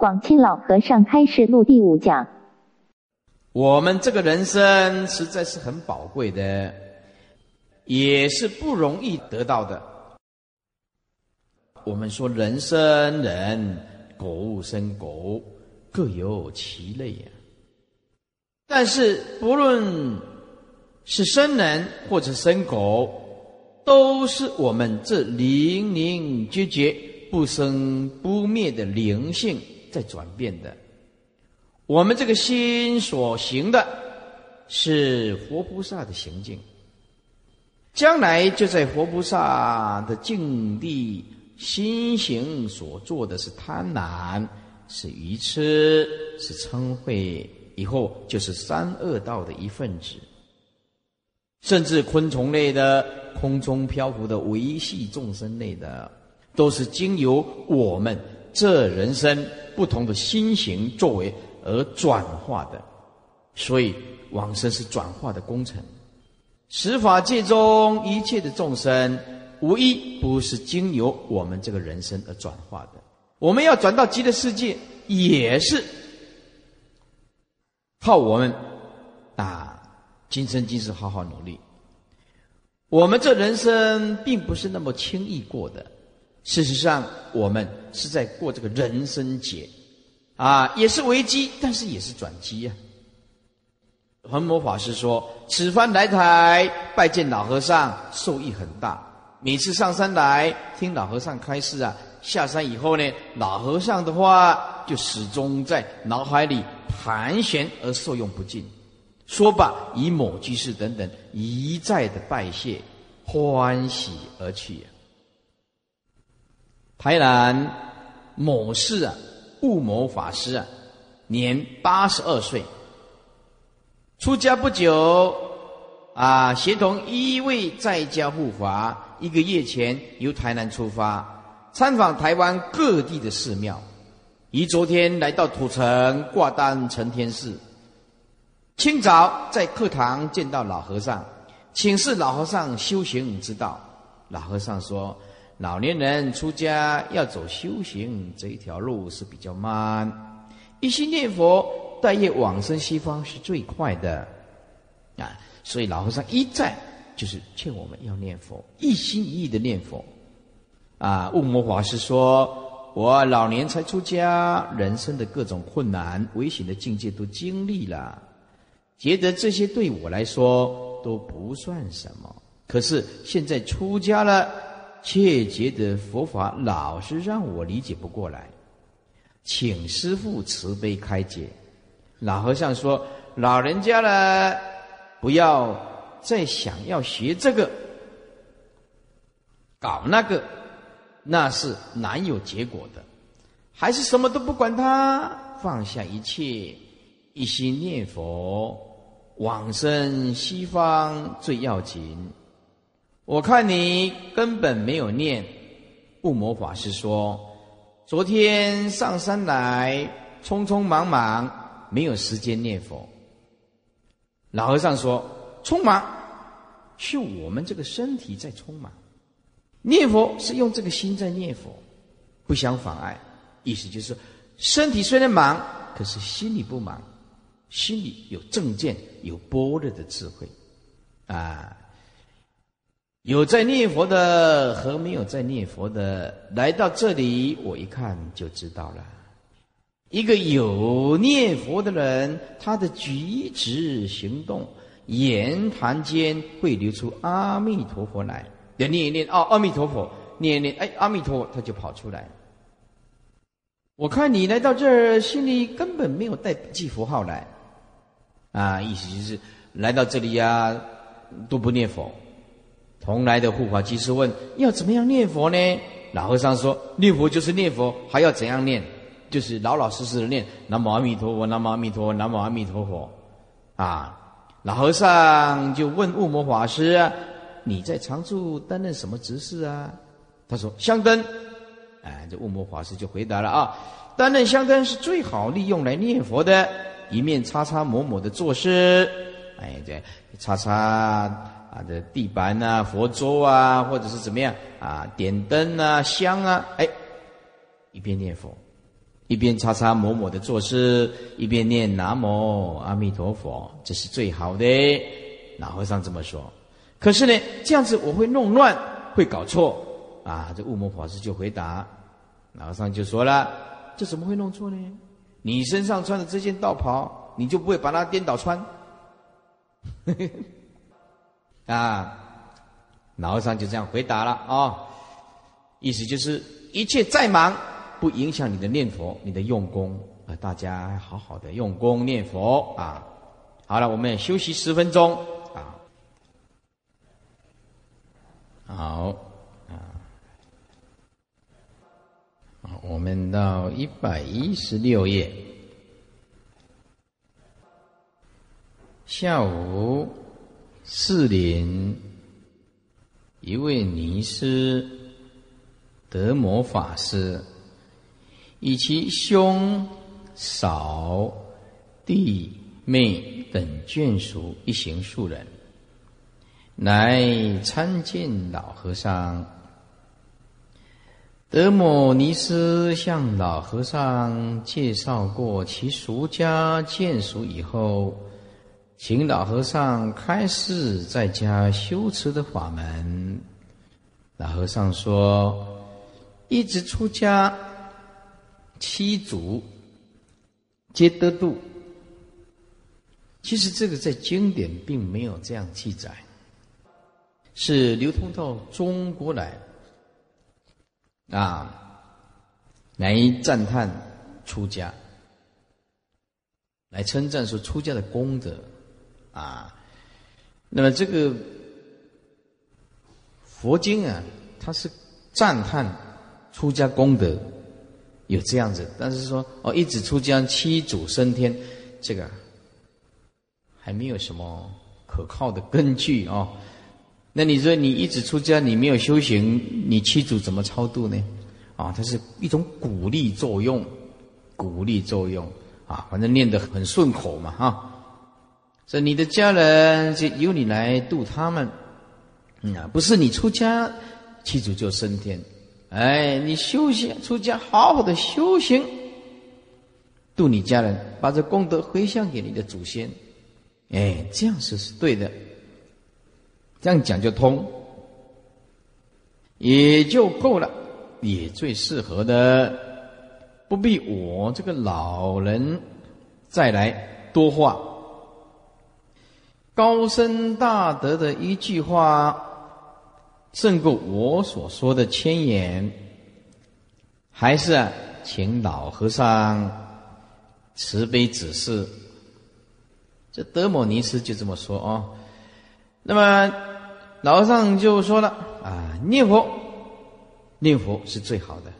广清老和尚开示录第五讲。我们这个人生实在是很宝贵的，也是不容易得到的。我们说人生人，狗生狗，各有其类呀。但是不论是生人或者生狗，都是我们这零零绝绝、不生不灭的灵性在转变的。我们这个心所行的，是活菩萨的行径，将来就在活菩萨的境地，心行所做的是贪婪，是愚痴，是嗔恚，以后就是三恶道的一份子，甚至昆虫类的、空中漂浮的维系众生类的，都是经由我们这人生不同的心行作为。而转化的，所以往生是转化的工程。十法界中一切的众生，无一不是经由我们这个人生而转化的。我们要转到极乐世界，也是靠我们啊，今生今世好好努力。我们这人生并不是那么轻易过的，事实上，我们是在过这个人生劫。啊，也是危机，但是也是转机呀。恒魔法师说：“此番来台拜见老和尚，受益很大。每次上山来听老和尚开示啊，下山以后呢，老和尚的话就始终在脑海里盘旋而受用不尽。说罢，以某居士等等一再的拜谢，欢喜而去。台南某市啊。”悟谋法师啊，年八十二岁，出家不久，啊，协同一位在家护法，一个月前由台南出发，参访台湾各地的寺庙，于昨天来到土城挂单承天寺。清早在课堂见到老和尚，请示老和尚修行之道。老和尚说。老年人出家要走修行这一条路是比较慢，一心念佛，待业往生西方是最快的啊！所以老和尚一再就是劝我们要念佛，一心一意的念佛啊。悟摩法师说：“我老年才出家，人生的各种困难、危险的境界都经历了，觉得这些对我来说都不算什么。可是现在出家了。”却觉得佛法老是让我理解不过来，请师父慈悲开解。老和尚说：“老人家了，不要再想要学这个，搞那个，那是难有结果的。还是什么都不管他，放下一切，一心念佛，往生西方最要紧。”我看你根本没有念，不魔法师说，昨天上山来，匆匆忙忙，没有时间念佛。老和尚说，匆忙是我们这个身体在匆忙，念佛是用这个心在念佛，不相妨碍。意思就是，身体虽然忙，可是心里不忙，心里有正见，有般若的智慧，啊。有在念佛的和没有在念佛的来到这里，我一看就知道了。一个有念佛的人，他的举止行动、言谈间会流出阿弥陀佛来。念一念哦，阿弥陀佛，念一念哎，阿弥陀佛，他就跑出来。我看你来到这儿，心里根本没有带记符号来，啊，意思就是来到这里呀，都不念佛。同来的护法居士问：“要怎么样念佛呢？”老和尚说：“念佛就是念佛，还要怎样念？就是老老实实的念‘南无阿弥陀佛，南无阿弥陀，南无阿弥陀佛’。”啊，老和尚就问悟摩法师：“你在常住担任什么职事啊？”他说：“香灯。”哎，这悟摩法师就回答了：“啊，担任香灯是最好利用来念佛的，一面擦擦抹抹的做事。哎，这擦擦。”啊，这地板啊，佛桌啊，或者是怎么样啊？点灯啊，香啊，哎，一边念佛，一边擦擦抹抹的做事，一边念南无阿弥陀佛，这是最好的。老和尚这么说。可是呢，这样子我会弄乱，会搞错啊！这悟摩法师就回答，老和尚就说了：“这怎么会弄错呢？你身上穿的这件道袍，你就不会把它颠倒穿？”啊，老和尚就这样回答了啊，意思就是一切再忙，不影响你的念佛，你的用功啊！大家好好的用功念佛啊！好了，我们休息十分钟啊。好，啊，好，我们到一百一十六页。下午，四林一位尼师德摩法师，以其兄、嫂、弟、妹等眷属一行数人。来参见老和尚。德摩尼斯向老和尚介绍过其俗家眷属以后，请老和尚开示在家修持的法门。老和尚说：“一直出家，七祖皆得度。”其实这个在经典并没有这样记载。是流通到中国来，啊，来赞叹出家，来称赞说出家的功德，啊，那么这个佛经啊，它是赞叹出家功德有这样子，但是说哦，一直出家七祖升天，这个还没有什么可靠的根据哦。那你说你一直出家，你没有修行，你七祖怎么超度呢？啊，它是一种鼓励作用，鼓励作用啊，反正念得很顺口嘛，哈。这你的家人就由你来度他们，啊，不是你出家，七祖就升天。哎，你修行出家，好好的修行，度你家人，把这功德回向给你的祖先，哎，这样是是对的。这样讲就通，也就够了，也最适合的，不必我这个老人再来多话。高深大德的一句话，胜过我所说的千言。还是啊，请老和尚慈悲指示。这德摩尼斯就这么说啊，那么。老和尚就说了：“啊，念佛，念佛是最好的。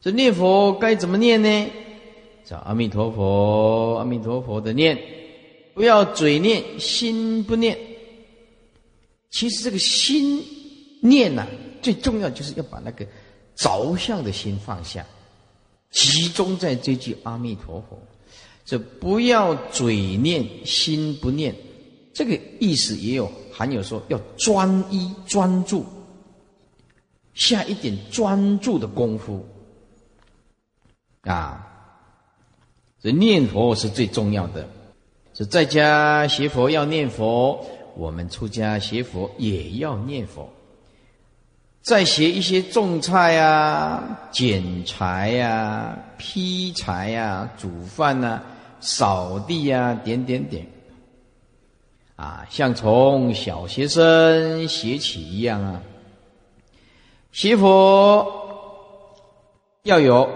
这念佛该怎么念呢？叫阿弥陀佛，阿弥陀佛的念，不要嘴念，心不念。其实这个心念呐，最重要就是要把那个着相的心放下，集中在这句阿弥陀佛。这不要嘴念，心不念，这个意思也有。”还有说要专一专注，下一点专注的功夫啊！这念佛是最重要的。这在家学佛要念佛，我们出家学佛也要念佛。再学一些种菜呀、剪柴呀、劈柴呀、煮饭呐、扫地呀，点点点。啊，像从小学生学起一样啊！学佛要有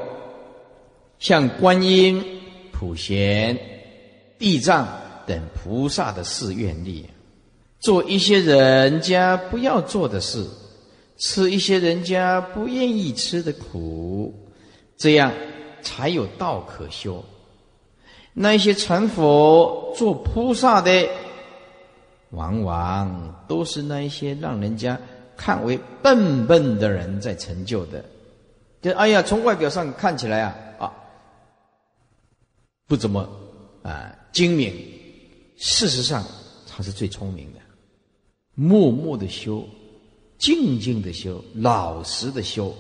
像观音、普贤、地藏等菩萨的誓愿力，做一些人家不要做的事，吃一些人家不愿意吃的苦，这样才有道可修。那些成佛做菩萨的。往往都是那一些让人家看为笨笨的人在成就的，就哎呀，从外表上看起来啊啊，不怎么啊精明，事实上他是最聪明的，默默的修，静静的修，老实的修，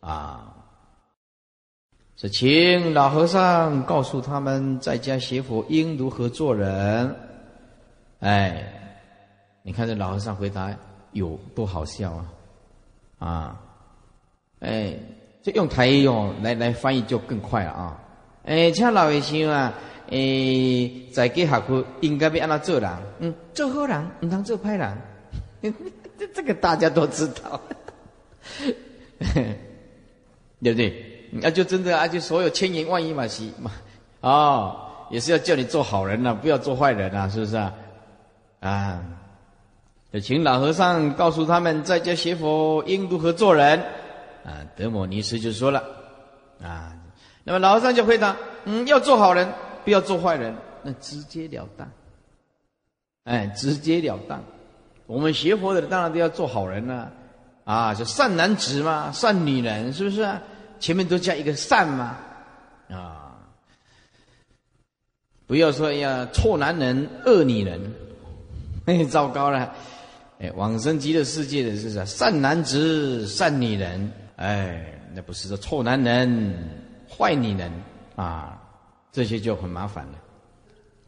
啊，说，请老和尚告诉他们，在家学佛应如何做人。哎，你看这老和尚回答有多好笑啊！啊，哎，这用台语用来来翻译就更快了啊！哎，请老和尚啊，哎，在给学佛应该要按他做人，嗯，做好人，唔当做坏人。这 这个大家都知道，对不对？那就真的啊，就所有千言万语嘛，是嘛？哦，也是要叫你做好人呐，不要做坏人呐，是不是啊？啊，就请老和尚告诉他们，在家学佛应如何做人啊？德摩尼师就说了啊，那么老和尚就回答：嗯，要做好人，不要做坏人，那直截了当。哎，直截了当。我们学佛的当然都要做好人了啊，就善男子嘛，善女人，是不是啊？前面都加一个善嘛，啊，不要说呀，臭男人、恶女人，哎，糟糕了，哎，往生极乐世界的是啥？善男子、善女人，哎，那不是说臭男人、坏女人。啊，这些就很麻烦了。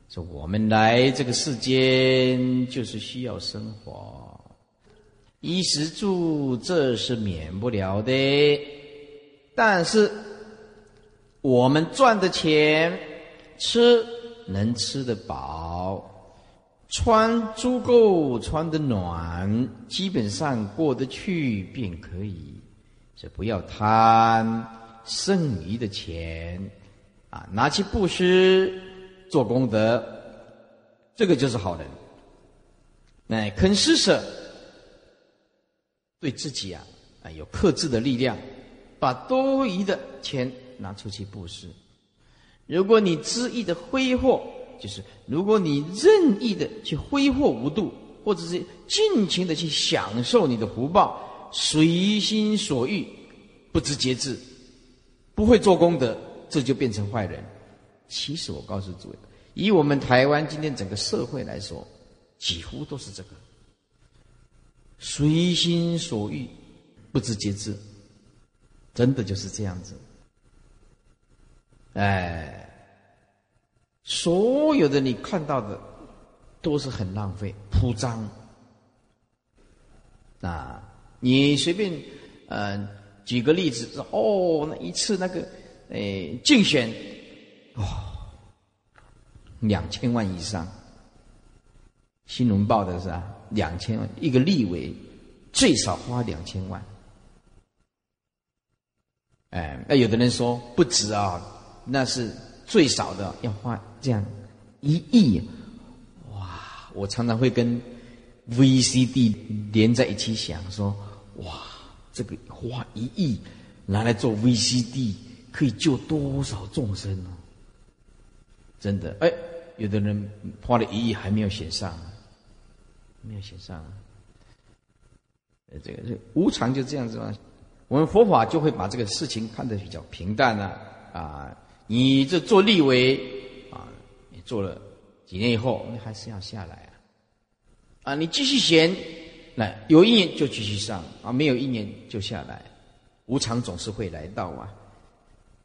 说我们来这个世间就是需要生活，衣食住这是免不了的。但是，我们赚的钱，吃能吃得饱，穿足够穿得暖，基本上过得去便可以。这不要贪剩余的钱，拿去布施做功德，这个就是好人。哎，肯施舍，对自己啊，啊有克制的力量。把多余的钱拿出去布施。如果你恣意的挥霍，就是如果你任意的去挥霍无度，或者是尽情的去享受你的福报，随心所欲，不知节制，不会做功德，这就变成坏人。其实我告诉诸位，以我们台湾今天整个社会来说，几乎都是这个随心所欲，不知节制。真的就是这样子，哎，所有的你看到的都是很浪费、铺张。啊，你随便，呃，举个例子，哦，那一次那个，哎，竞选，哦，两千万以上，新闻报的是啊，两千万一个立委最少花两千万。哎，那有的人说不止啊，那是最少的，要花这样一亿，哇！我常常会跟 VCD 连在一起想，说哇，这个花一亿拿来做 VCD，可以救多少众生呢？真的，哎，有的人花了一亿还没有写上，没有写上，呃，这个这无常就这样子嘛。我们佛法就会把这个事情看得比较平淡了啊！你这做立为啊，你做了几年以后，你还是要下来啊！啊，你继续闲，那有一年就继续上啊，没有一年就下来，无常总是会来到啊，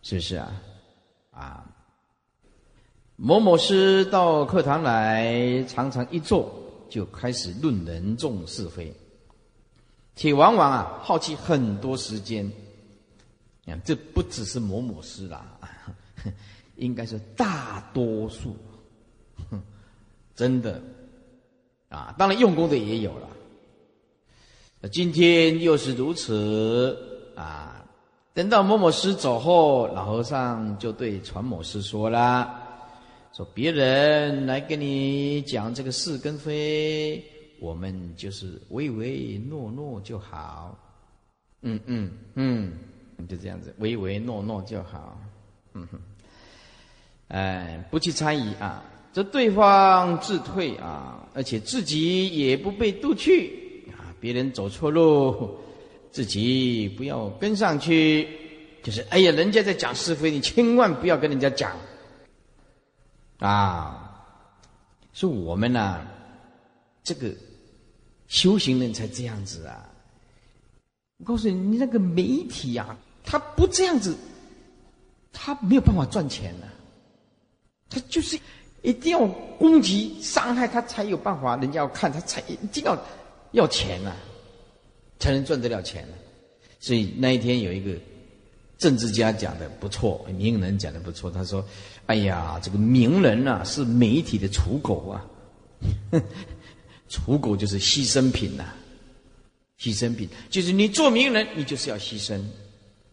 是不是啊？啊，某某师到课堂来，常常一坐就开始论人众是非。且往往啊耗去很多时间，啊，这不只是某某师啦，应该是大多数，真的，啊，当然用功的也有了。今天又是如此啊！等到某某师走后，老和尚就对传某师说了：“说别人来跟你讲这个是跟非。”我们就是唯唯诺诺就好，嗯嗯嗯，就这样子，唯唯诺诺就好，嗯哼，哎，不去参与啊，这对方自退啊，而且自己也不被渡去啊，别人走错路，自己不要跟上去，就是哎呀，人家在讲是非，你千万不要跟人家讲，啊，是我们呢，这个。修行人才这样子啊！我告诉你，你那个媒体啊，他不这样子他没有办法赚钱呢，他就是一定要攻击伤害他才有办法，人家要看他才一定要要钱呐，才能赚得了钱呢。所以那一天有一个政治家讲的不错，名人讲的不错，他说：“哎呀，这个名人呐是媒体的刍狗啊，刍狗就是牺牲品呐，牺牲品就是你做名人，你就是要牺牲。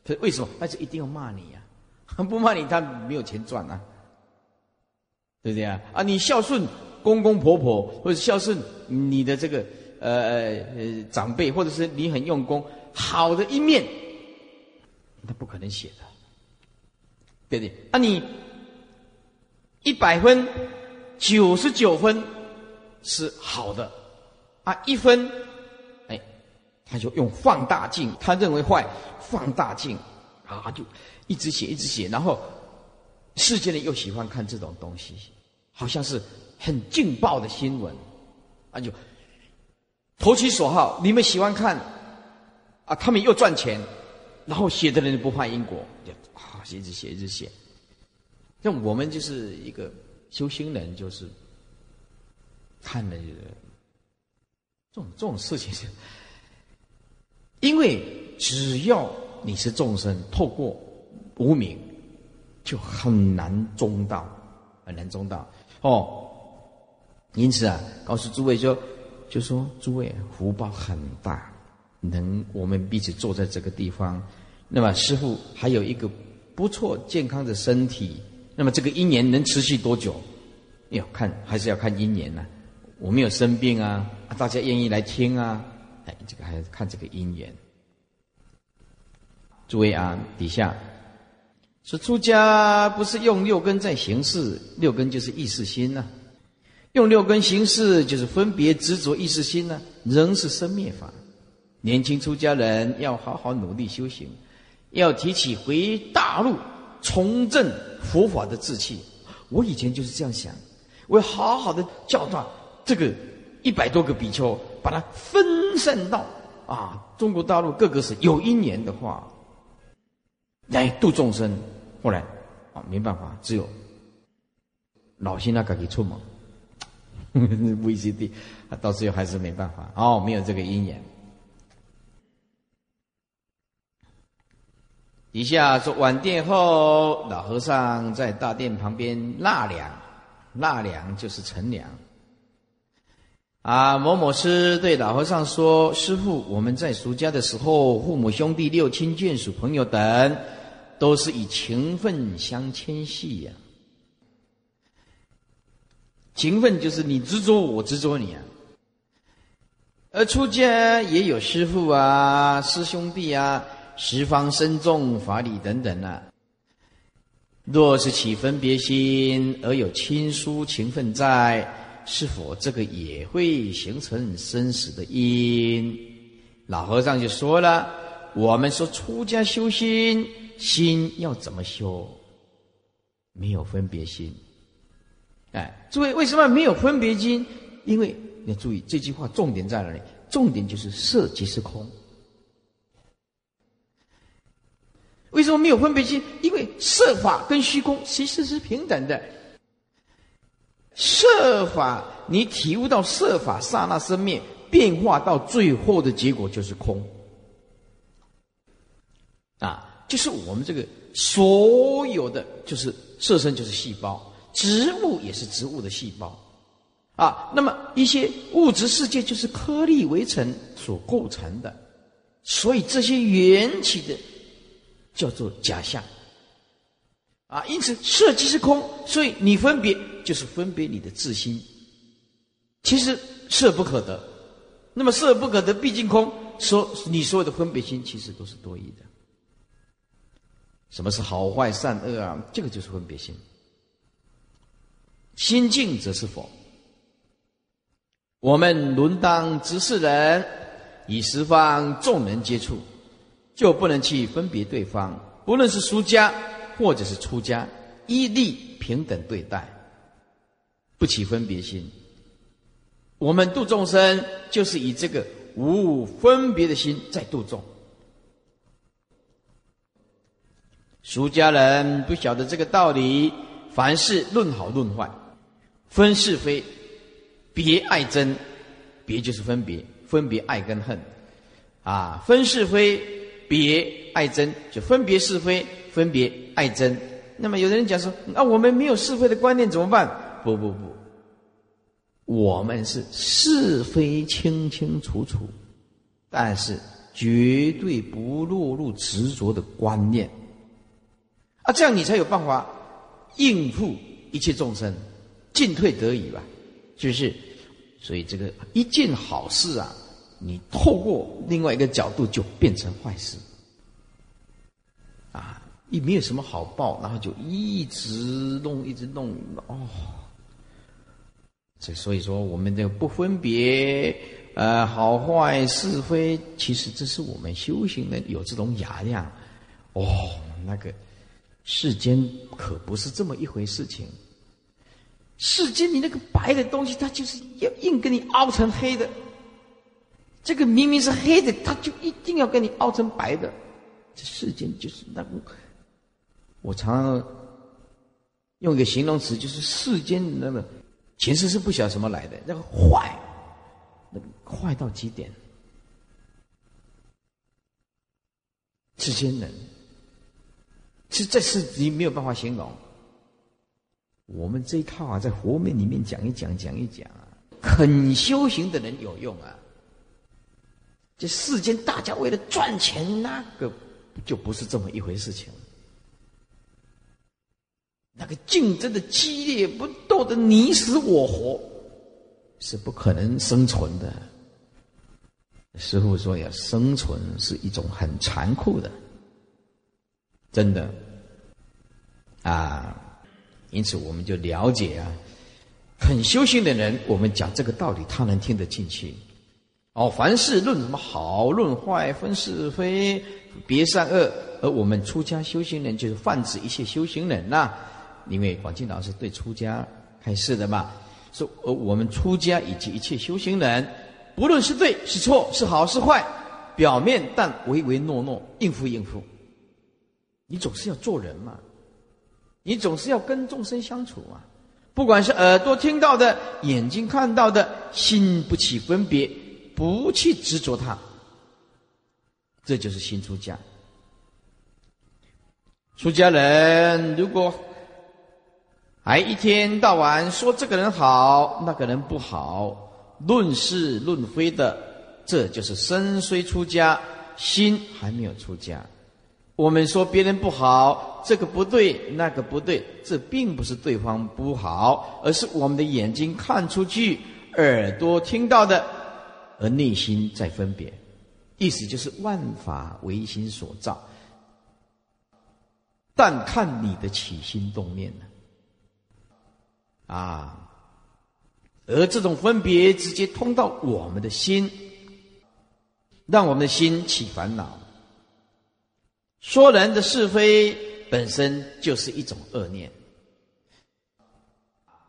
他为什么？他就一定要骂你呀。”不骂你，他没有钱赚啊，对不对啊？啊，你孝顺公公婆婆，或者孝顺你的这个呃呃长辈，或者是你很用功，好的一面，他不可能写的，对不对？啊，你一百分，九十九分是好的，啊，一分，哎，他就用放大镜，他认为坏，放大镜，啊就。一直写，一直写，然后世界人又喜欢看这种东西，好像是很劲爆的新闻，啊，就投其所好。你们喜欢看，啊，他们又赚钱，然后写的人不怕因果，就啊，一直写，一直写。像我们就是一个修行人，就是看了这种这种事情，是因为只要你是众生，透过。无名就很难中道，很难中道哦。因此啊，告诉诸位说，就说诸位福报很大，能我们彼此坐在这个地方，那么师傅还有一个不错健康的身体，那么这个因缘能持续多久？要看还是要看因缘呢？我没有生病啊，大家愿意来听啊，哎，这个还要看这个因缘。诸位啊，底下。说出家不是用六根在行事，六根就是意识心呐。用六根行事，就是分别执着意识心呢，仍是生灭法。年轻出家人要好好努力修行，要提起回大陆重振佛法的志气。我以前就是这样想，我要好好的教导这个一百多个比丘，把它分散到啊中国大陆各个省，有一年的话。来度众生，后来啊，没办法，只有老心那个给出门 VCD，到最后还是没办法，哦，没有这个因缘。底下说晚殿后，老和尚在大殿旁边纳凉，纳凉就是乘凉。啊，某某师对老和尚说：“师傅，我们在俗家的时候，父母兄弟、六亲眷属、朋友等。”都是以情分相牵系呀，情分就是你执着我，执着你啊。而出家也有师父啊、师兄弟啊、十方僧众、法理等等啊。若是起分别心，而有亲疏情分在，是否这个也会形成生死的因？老和尚就说了：我们说出家修心。心要怎么修？没有分别心。哎，诸位，为什么没有分别心？因为你要注意这句话，重点在哪里？重点就是色即是空。为什么没有分别心？因为色法跟虚空其实是平等的。色法，你体悟到色法刹那生灭，变化到最后的结果就是空。啊。就是我们这个所有的，就是色身就是细胞，植物也是植物的细胞，啊，那么一些物质世界就是颗粒围成所构成的，所以这些缘起的叫做假象，啊，因此色即是空，所以你分别就是分别你的自心，其实色不可得，那么色不可得，毕竟空，所你所有的分别心其实都是多余的。什么是好坏善恶啊？这个就是分别心。心静则是佛。我们轮当执事人，与十方众人接触，就不能去分别对方。不论是出家或者是出家，一律平等对待，不起分别心。我们度众生，就是以这个无分别的心在度众。俗家人不晓得这个道理，凡事论好论坏，分是非，别爱憎，别就是分别，分别爱跟恨，啊，分是非，别爱憎，就分别是非，分别爱憎。那么有的人讲说，啊，我们没有是非的观念怎么办？不不不，我们是是非清清楚楚，但是绝对不落入执着的观念。啊，这样你才有办法应付一切众生，进退得已吧？就是？所以这个一件好事啊，你透过另外一个角度就变成坏事，啊，也没有什么好报，然后就一直弄，一直弄，哦。这所以说，我们这个不分别，呃，好坏是非，其实这是我们修行的有这种雅量，哦，那个。世间可不是这么一回事情。世间你那个白的东西，它就是要硬给你凹成黑的。这个明明是黑的，它就一定要给你凹成白的。这世间就是那个，我常用一个形容词，就是世间那个其实是不晓得什么来的，那个坏，那个坏到极点。世间人。其实这是你没有办法形容。我们这一套啊，在佛门里面讲一讲，讲一讲啊，肯修行的人有用啊。这世间大家为了赚钱，那个就不是这么一回事情。那个竞争的激烈，不斗得你死我活，是不可能生存的。师傅说，呀生存是一种很残酷的。真的，啊，因此我们就了解啊，很修行的人，我们讲这个道理，他能听得进去。哦，凡事论什么好，论坏，分是非，别善恶。而我们出家修行人，就是泛指一切修行人呐。因为广进老师对出家开示的嘛，说呃，我们出家以及一切修行人，不论是对是错，是好是坏，表面但唯唯诺诺，应付应付。你总是要做人嘛，你总是要跟众生相处啊。不管是耳朵听到的，眼睛看到的，心不起分别，不去执着它，这就是新出家。出家人如果还一天到晚说这个人好，那个人不好，论是论非的，这就是身虽出家，心还没有出家。我们说别人不好，这个不对，那个不对，这并不是对方不好，而是我们的眼睛看出去，耳朵听到的，而内心在分别。意思就是万法唯心所造，但看你的起心动念呢？啊，而这种分别直接通到我们的心，让我们的心起烦恼。说人的是非本身就是一种恶念。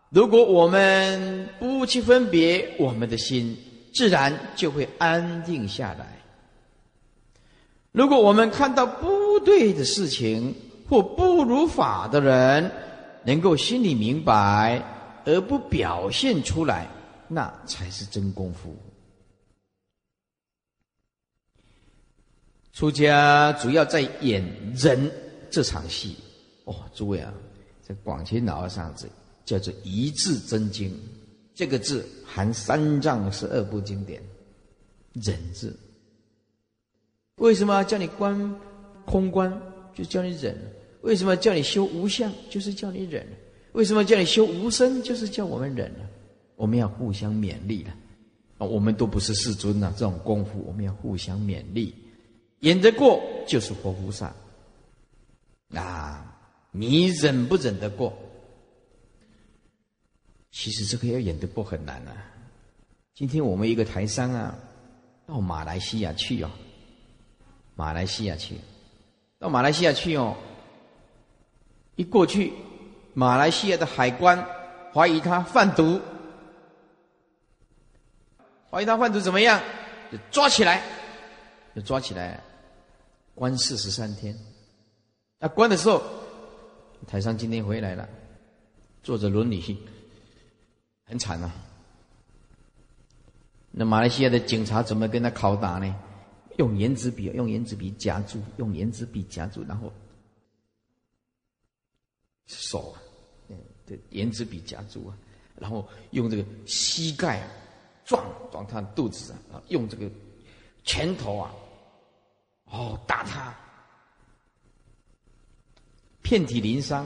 如果我们不去分别，我们的心自然就会安定下来。如果我们看到不对的事情或不如法的人，能够心里明白而不表现出来，那才是真功夫。出家主要在演人这场戏哦，诸位啊，在广清老和尚这叫做一字真经，这个字含三藏十二部经典，忍字。为什么叫你观空观，就叫你忍？为什么叫你修无相，就是叫你忍？为什么叫你修无声，就是叫我们忍呢？我们要互相勉励了啊！我们都不是世尊呐，这种功夫我们要互相勉励。演得过就是活菩萨，啊，你忍不忍得过？其实这个要演得过很难啊。今天我们一个台商啊，到马来西亚去哦，马来西亚去，到马来西亚去哦，一过去，马来西亚的海关怀疑他贩毒，怀疑他贩毒怎么样？就抓起来，就抓起来。关四十三天，那关的时候，台上今天回来了，坐着轮椅，很惨啊。那马来西亚的警察怎么跟他拷打呢？用圆珠笔，用圆珠笔夹住，用圆珠笔夹住，然后手，嗯，对，圆珠笔夹住啊，然后用这个膝盖撞撞他肚子，啊，用这个拳头啊，哦，打他，遍体鳞伤。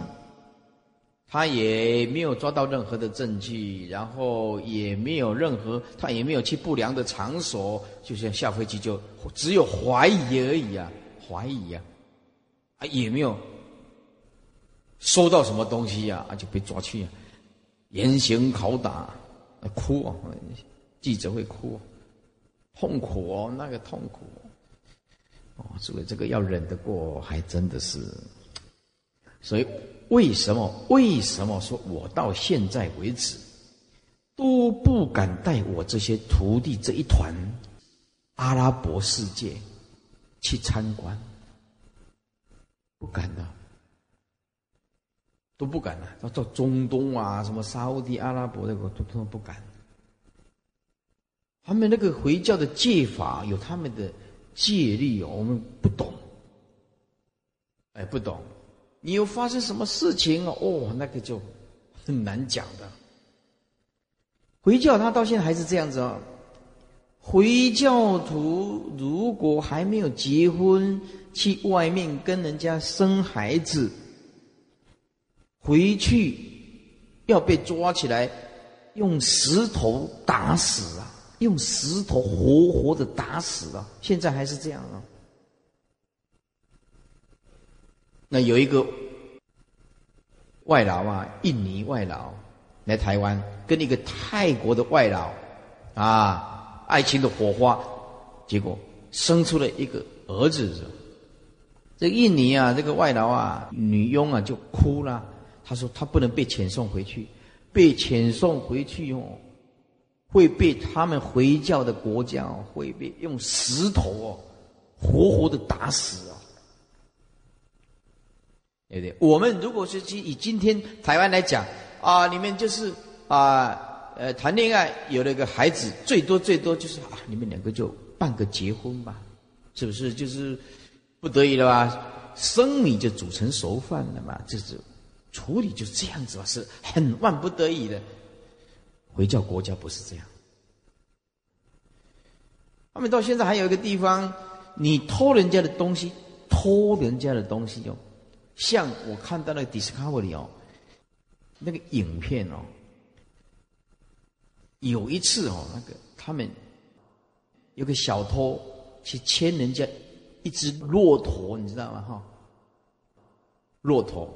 他也没有抓到任何的证据，然后也没有任何，他也没有去不良的场所，就像下飞机就只有怀疑而已啊，怀疑啊，啊也没有收到什么东西呀，啊就被抓去，严刑拷打，哭啊，记者会哭，痛苦哦，那个痛苦，哦，所以这个要忍得过，还真的是，所以。为什么？为什么说我到现在为止都不敢带我这些徒弟这一团阿拉伯世界去参观？不敢的，都不敢的。到到中东啊，什么沙地阿拉伯那个，都都不敢。他们那个回教的戒法有他们的戒律，我们不懂。哎，不懂。你又发生什么事情哦？那个就很难讲的。回教他到现在还是这样子啊。回教徒如果还没有结婚，去外面跟人家生孩子，回去要被抓起来，用石头打死啊！用石头活活的打死啊！现在还是这样啊。那有一个外劳啊，印尼外劳来台湾，跟一个泰国的外劳啊，爱情的火花，结果生出了一个儿子。这印尼啊，这个外劳啊，女佣啊就哭了，她说她不能被遣送回去，被遣送回去哦，会被他们回教的国家会被用石头哦，活活的打死啊。对不对？我们如果是以今天台湾来讲啊，你们就是啊，呃，谈恋爱有了个孩子，最多最多就是啊，你们两个就办个结婚吧，是不是？就是不得已了吧？生米就煮成熟饭了嘛，就是处理就这样子吧，是很万不得已的。回教国家不是这样，他们到现在还有一个地方，你偷人家的东西，偷人家的东西哟。像我看到那个 Discovery 哦，那个影片哦，有一次哦，那个他们有个小偷去牵人家一只骆驼，你知道吗？哈，骆驼，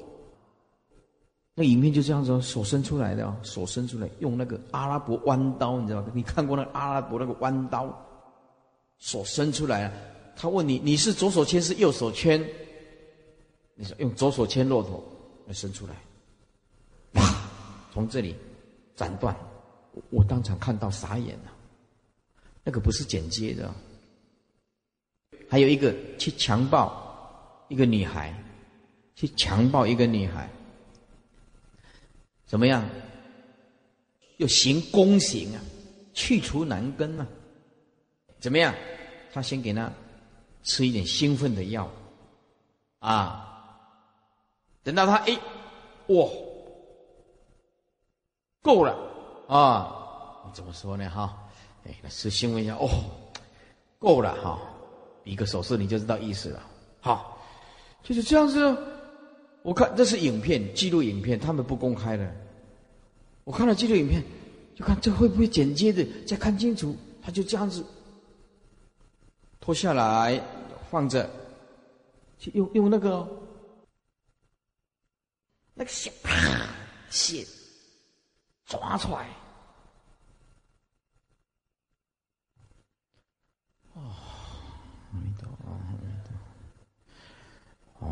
那影片就这样子，手伸出来的哦，手伸出来，用那个阿拉伯弯刀，你知道吗？你看过那个阿拉伯那个弯刀，手伸出来了，他问你，你是左手牵是右手牵？你说用左手牵骆驼，来伸出来，啪，从这里斩断，我当场看到傻眼了。那个不是剪接的，还有一个去强暴一个女孩，去强暴一个女孩，怎么样？要行宫刑啊，去除男根啊，怎么样？他先给他吃一点兴奋的药，啊。等到他哎，哇，够了啊！怎么说呢？哈，哎，是新闻一下哦，够了哈，比个手势你就知道意思了。好，就是这样子。我看这是影片，记录影片，他们不公开的。我看了记录影片，就看这会不会剪接的，再看清楚，他就这样子脱下来放着，用用那个。那个血啪血抓出来，哦，阿弥陀佛，阿弥陀佛，哇，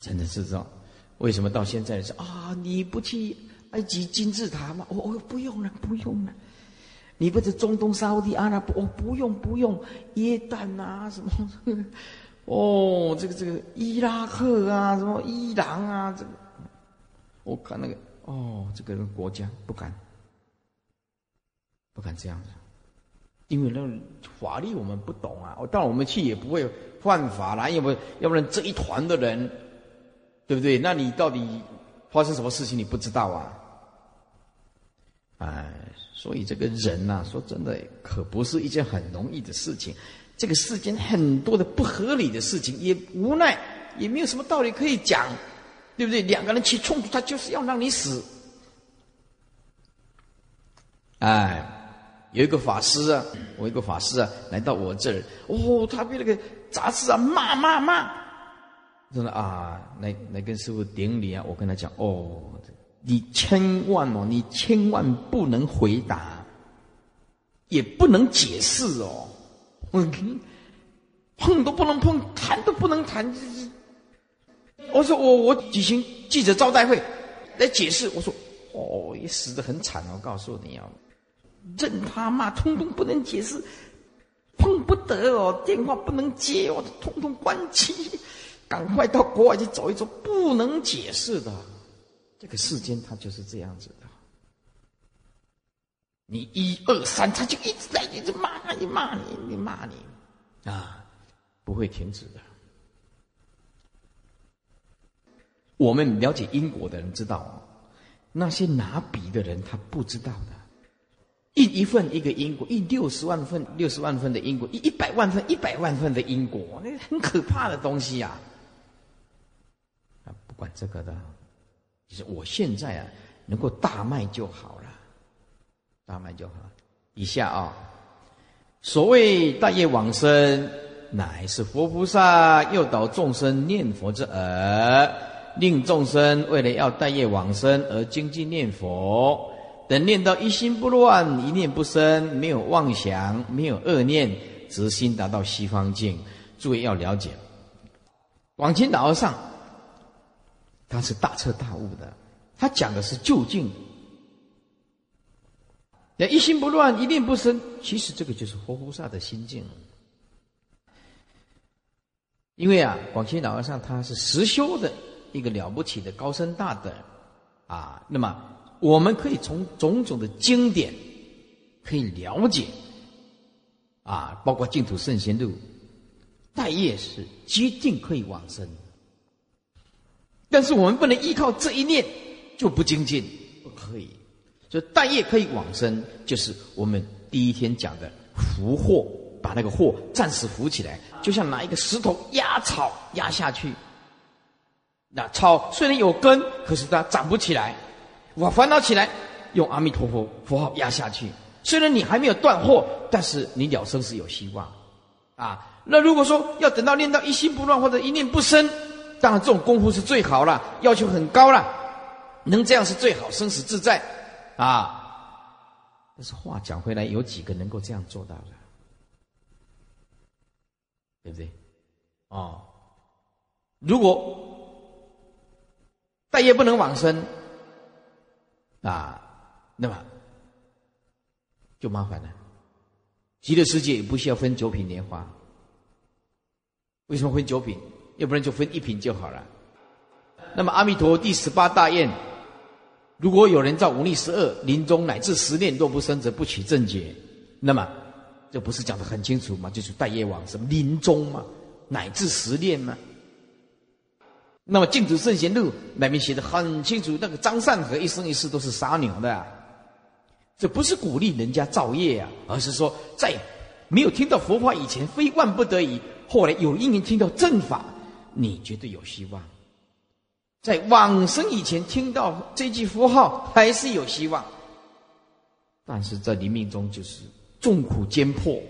真的是这样。为什么到现在是啊？你不去埃及金字塔吗？哦哦，不用了，不用了。你不是中东沙地阿拉伯？哦，不用不用，耶诞啊什么？哦，这个这个伊拉克啊，什么伊朗啊，这个我看那个哦，这个国家不敢，不敢这样子，因为那法律我们不懂啊，当然我们去也不会犯法啦，要不要不然这一团的人，对不对？那你到底发生什么事情你不知道啊？哎，所以这个人呐，说真的，可不是一件很容易的事情。这个世间很多的不合理的事情，也无奈，也没有什么道理可以讲，对不对？两个人起冲突，他就是要让你死。哎，有一个法师啊，我一个法师啊，来到我这儿，哦，他被那个杂志啊骂骂骂，真的啊，来来跟师傅顶礼啊，我跟他讲，哦。你千万哦，你千万不能回答，也不能解释哦，碰都不能碰，谈都不能谈。我说我我举行记者招待会来解释，我说哦，也死得很惨，我告诉你哦，任他骂，通通不能解释，碰不得哦，电话不能接，我通通关机，赶快到国外去走一走，不能解释的。这个世间它就是这样子的，你一二三，他就一直在一直骂你骂你你骂你，啊，不会停止的。我们了解因果的人知道，那些拿笔的人他不知道的，印一份一个因果，印六十万份六十万份的因果，印一百万份一百万份的因果，那很可怕的东西呀。啊，不管这个的。就是我现在啊，能够大卖就好了，大卖就好。以下啊，所谓大业往生，乃是佛菩萨诱导众生念佛之耳，令众生为了要大业往生而精进念佛。等念到一心不乱，一念不生，没有妄想，没有恶念，直心达到西方境。诸位要了解，往前导而上。他是大彻大悟的，他讲的是究竟。那一心不乱，一念不生，其实这个就是活菩萨的心境。因为啊，广西老和尚他是实修的一个了不起的高僧大德啊。那么，我们可以从种种的经典可以了解啊，包括净土圣贤录，待业是决定可以往生。但是我们不能依靠这一念就不精进，不可以。所以待业可以往生，就是我们第一天讲的扶祸，把那个祸暂时扶起来，就像拿一个石头压草压下去。那草虽然有根，可是它长不起来。我烦恼起来，用阿弥陀佛符号压下去。虽然你还没有断祸，但是你了生是有希望。啊，那如果说要等到念到一心不乱或者一念不生。当然，这种功夫是最好了，要求很高了，能这样是最好，生死自在，啊！但是话讲回来，有几个能够这样做到的，对不对？哦，如果但也不能往生，啊，那么就麻烦了。极乐世界也不需要分九品莲花，为什么分九品？要不然就分一瓶就好了。那么阿弥陀第十八大愿，如果有人造五逆十二临终乃至十念若不生，则不取正觉。那么这不是讲的很清楚吗？就是待业往生，临终嘛，乃至十念嘛。那么净土圣贤录里面写的很清楚，那个张善和一生一世都是杀牛的，这不是鼓励人家造业啊，而是说在没有听到佛法以前，非万不得已，后来有因缘听到正法。你绝对有希望，在往生以前听到这句佛号还是有希望，但是在临命中就是众苦艰迫，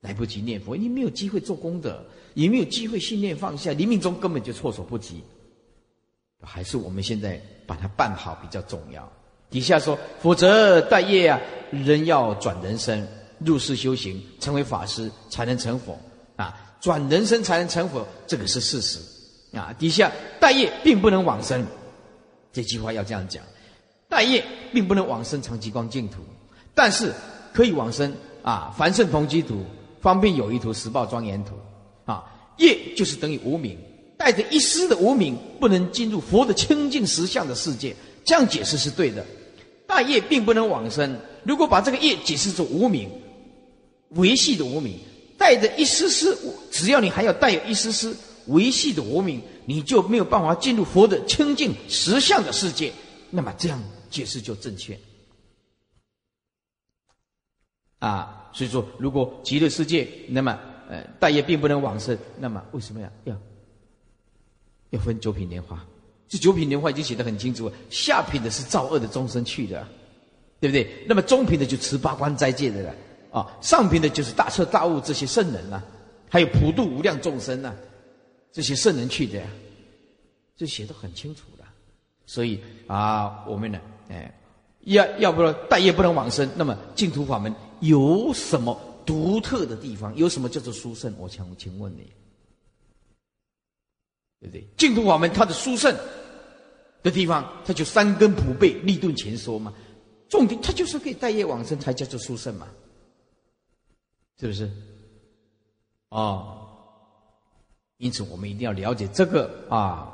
来不及念佛，你没有机会做功德，也没有机会信念放下，临命中根本就措手不及。还是我们现在把它办好比较重要。底下说，否则待业啊，人要转人生，入世修行，成为法师，才能成佛啊。转人生才能成佛，这个是事实啊。底下待业并不能往生，这句话要这样讲：待业并不能往生长极光净土，但是可以往生啊凡圣同居土、方便有余土、十报庄严土啊。业就是等于无名，带着一丝的无名，不能进入佛的清净实相的世界。这样解释是对的。大业并不能往生。如果把这个业解释作无名，维系的无名，带着一丝丝，只要你还要带有一丝丝维系的无名，你就没有办法进入佛的清净实相的世界。那么这样解释就正确。啊，所以说，如果极乐世界，那么呃，大业并不能往生，那么为什么呀？要要分九品莲花？这九品莲花已经写得很清楚，下品的是造恶的众生去的，对不对？那么中品的就持八关斋戒的了，啊，上品的就是大彻大悟这些圣人呐，还有普度无量众生呐，这些圣人去的，呀，这写的很清楚的。所以啊，我们呢，哎，要要不然大业不能往生，那么净土法门有什么独特的地方？有什么叫做殊胜？我想请问你。对不对？净土法门它的殊胜的地方，它就三根普被，立顿前说嘛。重点，它就是可以带业往生，才叫做殊胜嘛，是不是？哦，因此我们一定要了解这个啊。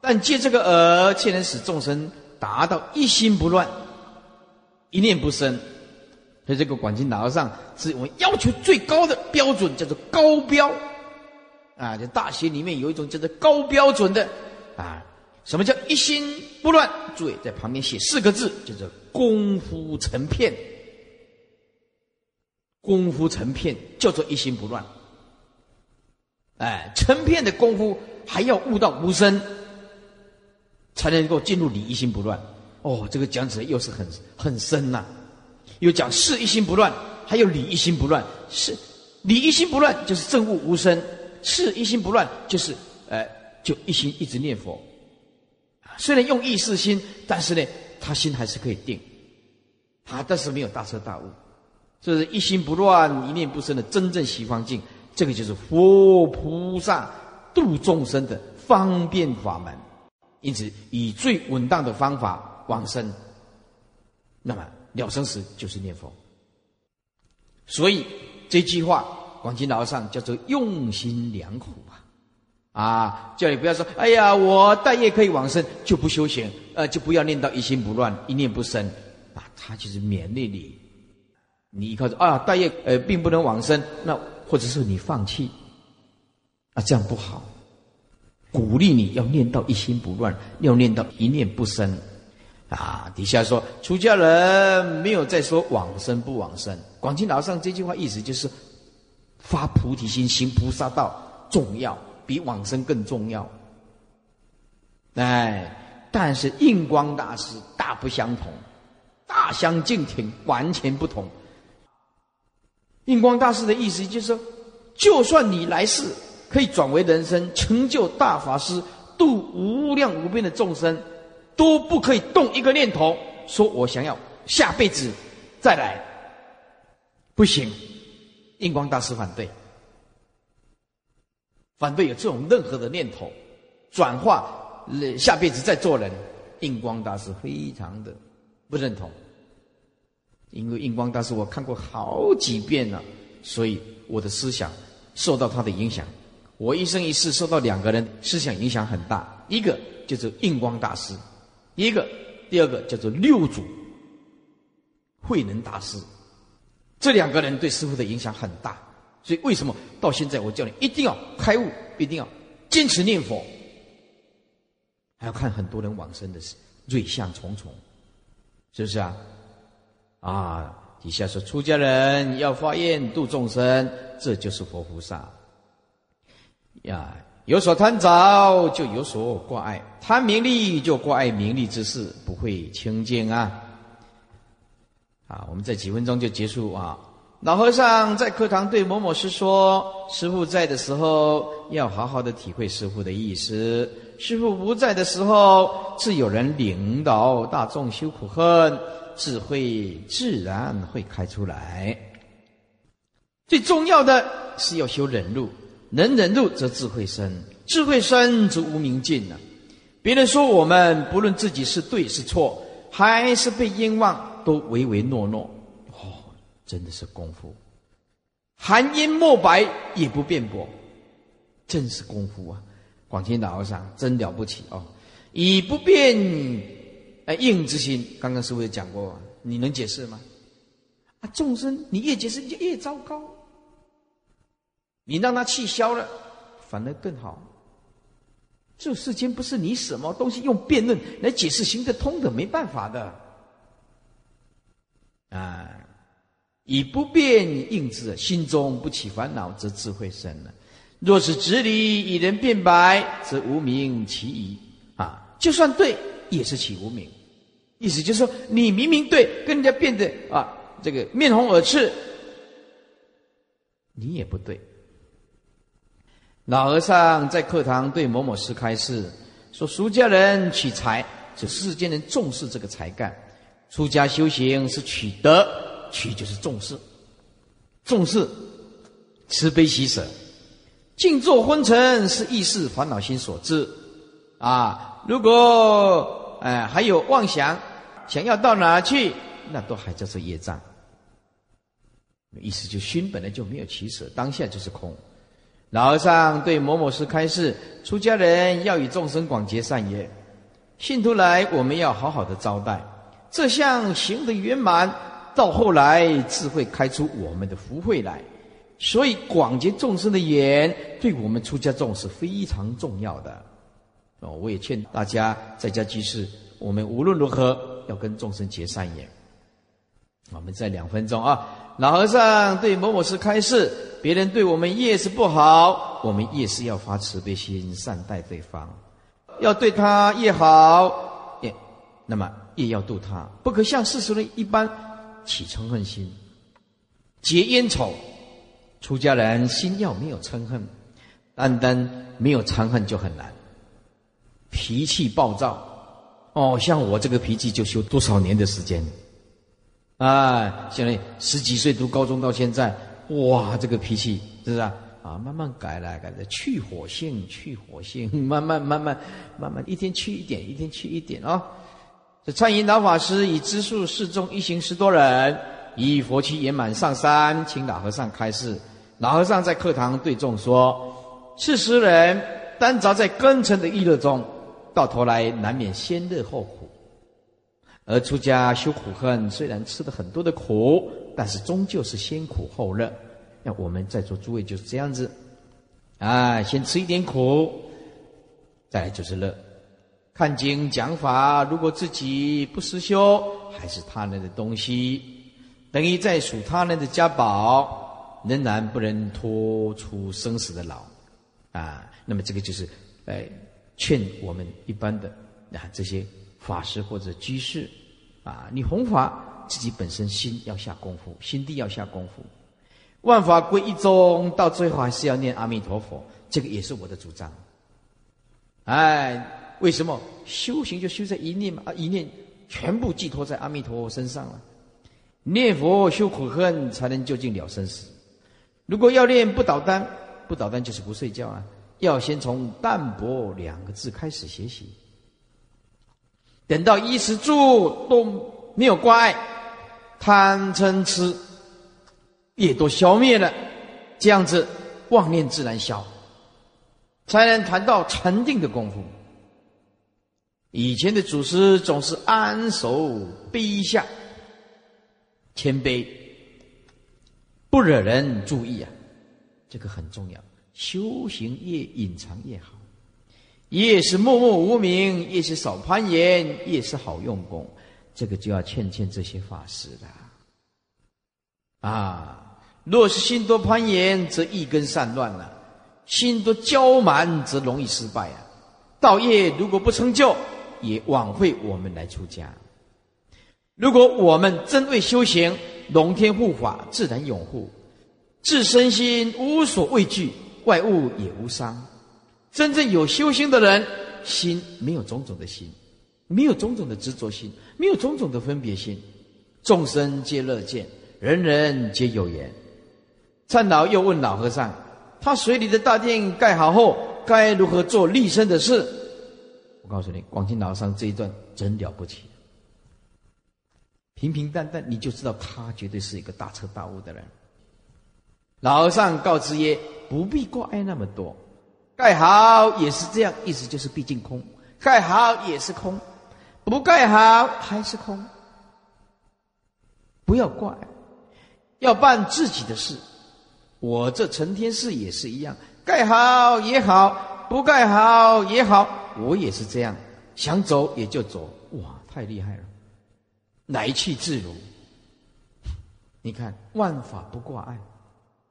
但借这个而，却能使众生达到一心不乱，一念不生。所以这个广经老和尚是我们要求最高的标准，叫做高标。啊，这大学里面有一种叫做高标准的啊，什么叫一心不乱？注意在旁边写四个字，叫做功夫成片。功夫成片叫做一心不乱。哎，成片的功夫还要悟到无声，才能够进入理一心不乱。哦，这个讲起来又是很很深呐。又讲事一心不乱，还有理一心不乱。是理一心不乱，就是正悟无声。是一心不乱，就是，呃，就一心一直念佛。虽然用意识心，但是呢，他心还是可以定。他但是没有大彻大悟，这是一心不乱、一念不生的真正西方境。这个就是佛菩萨度众生的方便法门。因此，以最稳当的方法往生，那么了生时就是念佛。所以这句话。广经老上叫做用心良苦啊，啊，叫你不要说，哎呀，我待业可以往生，就不修行，呃，就不要念到一心不乱，一念不生，啊，他就是勉励你，你靠着啊，大业呃并不能往生，那或者是你放弃，啊，这样不好，鼓励你要念到一心不乱，要念到一念不生，啊，底下说出家人没有再说往生不往生，广经老上这句话意思就是。发菩提心，行菩萨道重要，比往生更重要。哎，但是印光大师大不相同，大相径庭，完全不同。印光大师的意思就是，就算你来世可以转为人生，成就大法师，度无量无边的众生，都不可以动一个念头，说我想要下辈子再来，不行。印光大师反对，反对有这种任何的念头，转化下辈子再做人。印光大师非常的不认同，因为印光大师我看过好几遍了，所以我的思想受到他的影响。我一生一世受到两个人思想影响很大，一个就是印光大师，一个第二个叫做六祖慧能大师。这两个人对师傅的影响很大，所以为什么到现在我叫你一定要开悟，一定要坚持念佛，还要看很多人往生的瑞相重重，是不是啊？啊，底下说出家人要发愿度众生，这就是佛菩萨。呀，有所贪着就有所挂碍，贪名利就挂碍名利之事，不会清净啊。啊，我们在几分钟就结束啊。老和尚在课堂对某某师说：“师傅在的时候，要好好的体会师傅的意思；师傅不在的时候，自有人领导大众修苦恨，智慧自然会开出来。最重要的是要修忍辱，能忍辱则智慧生，智慧生则无明尽了。别人说我们，不论自己是对是错，还是被冤枉。”都唯唯诺诺，哦，真的是功夫，含冤莫白也不辩驳，真是功夫啊！广清老和尚真了不起哦，以不变哎应之心，刚刚师傅也讲过，你能解释吗？啊，众生你越解释就越糟糕，你让他气消了，反而更好。这世间不是你什么东西用辩论来解释行得通的，没办法的。啊，以不变应之，心中不起烦恼，则智慧生了。若是执理以人辩白，则无名其疑。啊，就算对，也是起无名。意思就是说，你明明对，跟人家变得啊，这个面红耳赤，你也不对。老和尚在课堂对某某师开示说：“俗家人取财，是世间人重视这个才干；出家修行是取德，取就是重视，重视慈悲喜舍。静坐昏沉是意识烦恼心所致。啊，如果哎还有妄想，想要到哪去，那都还叫做业障。意思就心本来就没有起舍，当下就是空。”老和尚对某某师开示：出家人要与众生广结善缘，信徒来我们要好好的招待，这项行得圆满，到后来自会开出我们的福慧来。所以广结众生的缘，对我们出家众是非常重要的。哦，我也劝大家在家居士，我们无论如何要跟众生结善缘。我们再两分钟啊！老和尚对某某师开示：别人对我们越是不好，我们越是要发慈悲心，善待对方，要对他越好，业那么业要度他，不可像世俗人一般起嗔恨心，结冤仇。出家人心要没有嗔恨，单单没有嗔恨就很难。脾气暴躁，哦，像我这个脾气就修多少年的时间。啊，现在十几岁读高中到现在，哇，这个脾气是不是啊？啊，慢慢改来改来，去火性，去火性，慢慢慢慢慢慢，一天去一点，一天去一点啊。这参云老法师以知数示众一行十多人，以佛期圆满上山，请老和尚开示。老和尚在课堂对众说：四十人单着在根尘的娱乐中，到头来难免先乐后苦。而出家修苦恨，虽然吃了很多的苦，但是终究是先苦后乐。那我们在座诸位就是这样子，啊，先吃一点苦，再来就是乐。看经讲法，如果自己不实修，还是他人的东西，等于在数他人的家宝，仍然不能脱出生死的牢。啊，那么这个就是，哎，劝我们一般的啊这些。法师或者居士，啊，你弘法自己本身心要下功夫，心地要下功夫。万法归一宗，到最后还是要念阿弥陀佛，这个也是我的主张。哎，为什么修行就修在一念嘛？啊，一念全部寄托在阿弥陀佛身上了。念佛修苦恨，才能究竟了生死。如果要练不倒单，不倒单就是不睡觉啊。要先从淡泊两个字开始学习。等到衣食住都没有挂碍，贪嗔痴也都消灭了，这样子妄念自然消，才能谈到禅定的功夫。以前的祖师总是安守卑下，谦卑，不惹人注意啊，这个很重要。修行越隐藏越好。越是默默无名，越是少攀岩，越是好用功。这个就要劝劝这些法师了。啊，若是心多攀岩，则一根散乱了；心多骄蛮，则容易失败啊。道业如果不成就，也枉费我们来出家。如果我们真为修行，龙天护法自然拥护，自身心无所畏惧，外物也无伤。真正有修行的人，心没有种种的心，没有种种的执着心，没有种种的分别心。众生皆乐见，人人皆有缘。禅老又问老和尚：“他水里的大殿盖好后，该如何做立身的事？”我告诉你，广清老和尚这一段真了不起。平平淡淡，你就知道他绝对是一个大彻大悟的人。老和尚告知曰：“不必挂碍那么多。”盖好也是这样，意思就是毕竟空，盖好也是空，不盖好还是空。不要怪，要办自己的事。我这成天事也是一样，盖好也好，不盖好也好，我也是这样，想走也就走。哇，太厉害了，来去自如。你看，万法不挂碍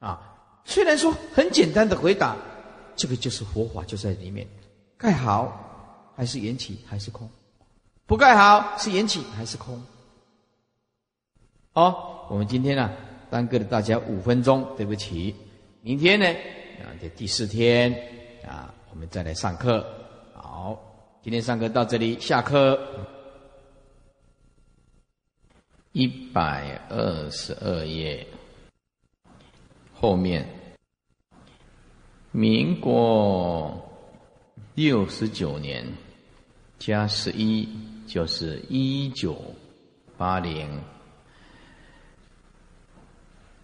啊。虽然说很简单的回答，这个就是佛法就在里面。盖好还是缘起还是空？不盖好是缘起还是空？好，我们今天呢耽搁了大家五分钟，对不起。明天呢啊，这第四天啊，我们再来上课。好，今天上课到这里，下课。一百二十二页后面，民国六十九年加十一，就是一九八零。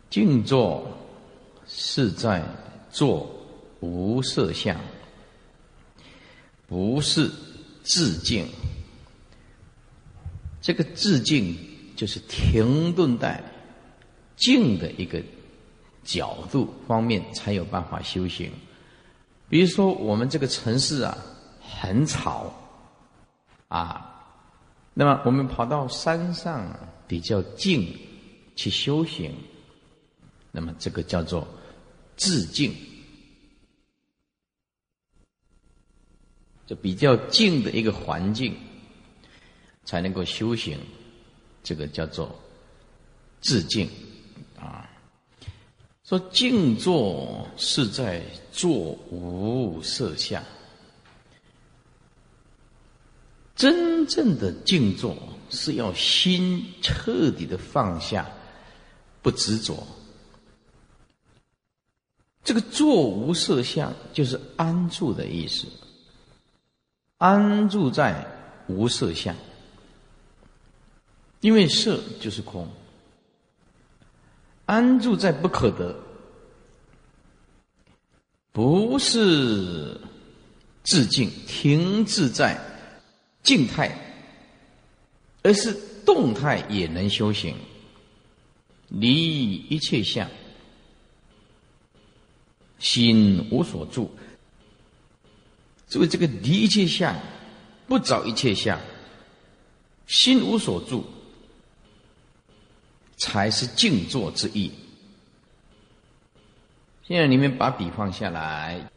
静坐是在做无色相，不是自静。这个自静就是停顿在静的一个角度方面才有办法修行。比如说，我们这个城市啊很吵啊，那么我们跑到山上比较静去修行。那么这个叫做自静，就比较静的一个环境，才能够修行。这个叫做自静。说静坐是在坐无色相，真正的静坐是要心彻底的放下，不执着。这个坐无色相就是安住的意思，安住在无色相，因为色就是空，安住在不可得，不是自静停滞在静态，而是动态也能修行，离一切相。心无所住，所以这个离一切相，不找一切相，心无所住，才是静坐之意。现在你们把笔放下来，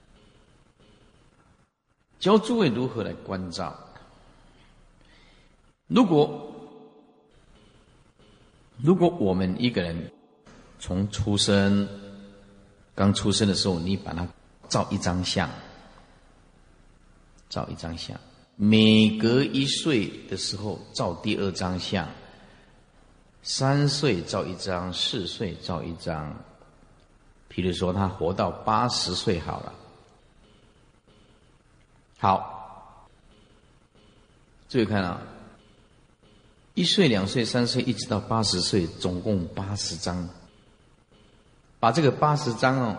教诸位如何来关照。如果如果我们一个人从出生，刚出生的时候，你把它照一张相，照一张相。每隔一岁的时候照第二张相，三岁照一张，四岁照一张。譬如说，他活到八十岁好了，好，注意看啊，一岁、两岁、三岁，一直到八十岁，总共八十张。把这个八十张哦，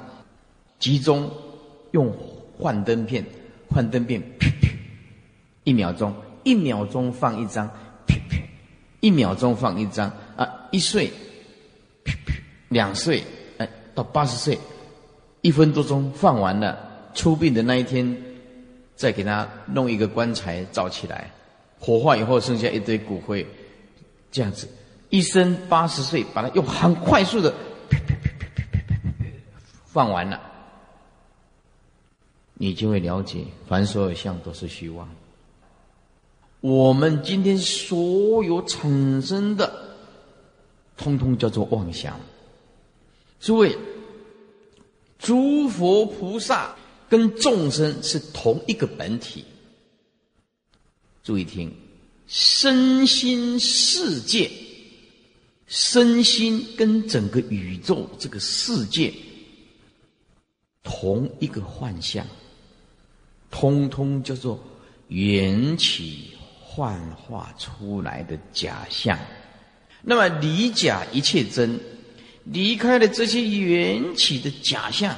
集中用幻灯片，幻灯片，一秒钟，一秒钟放一张，一秒钟放一张！一岁，两岁，哎，到八十岁，一分多钟放完了，出殡的那一天，再给他弄一个棺材造起来，火化以后剩下一堆骨灰，这样子，一生八十岁，把它用很快速的。放完了，你就会了解，凡所有相都是虚妄。我们今天所有产生的，通通叫做妄想。诸位，诸佛菩萨跟众生是同一个本体。注意听，身心世界，身心跟整个宇宙这个世界。同一个幻象，通通叫做缘起幻化出来的假象。那么离假一切真，离开了这些缘起的假象，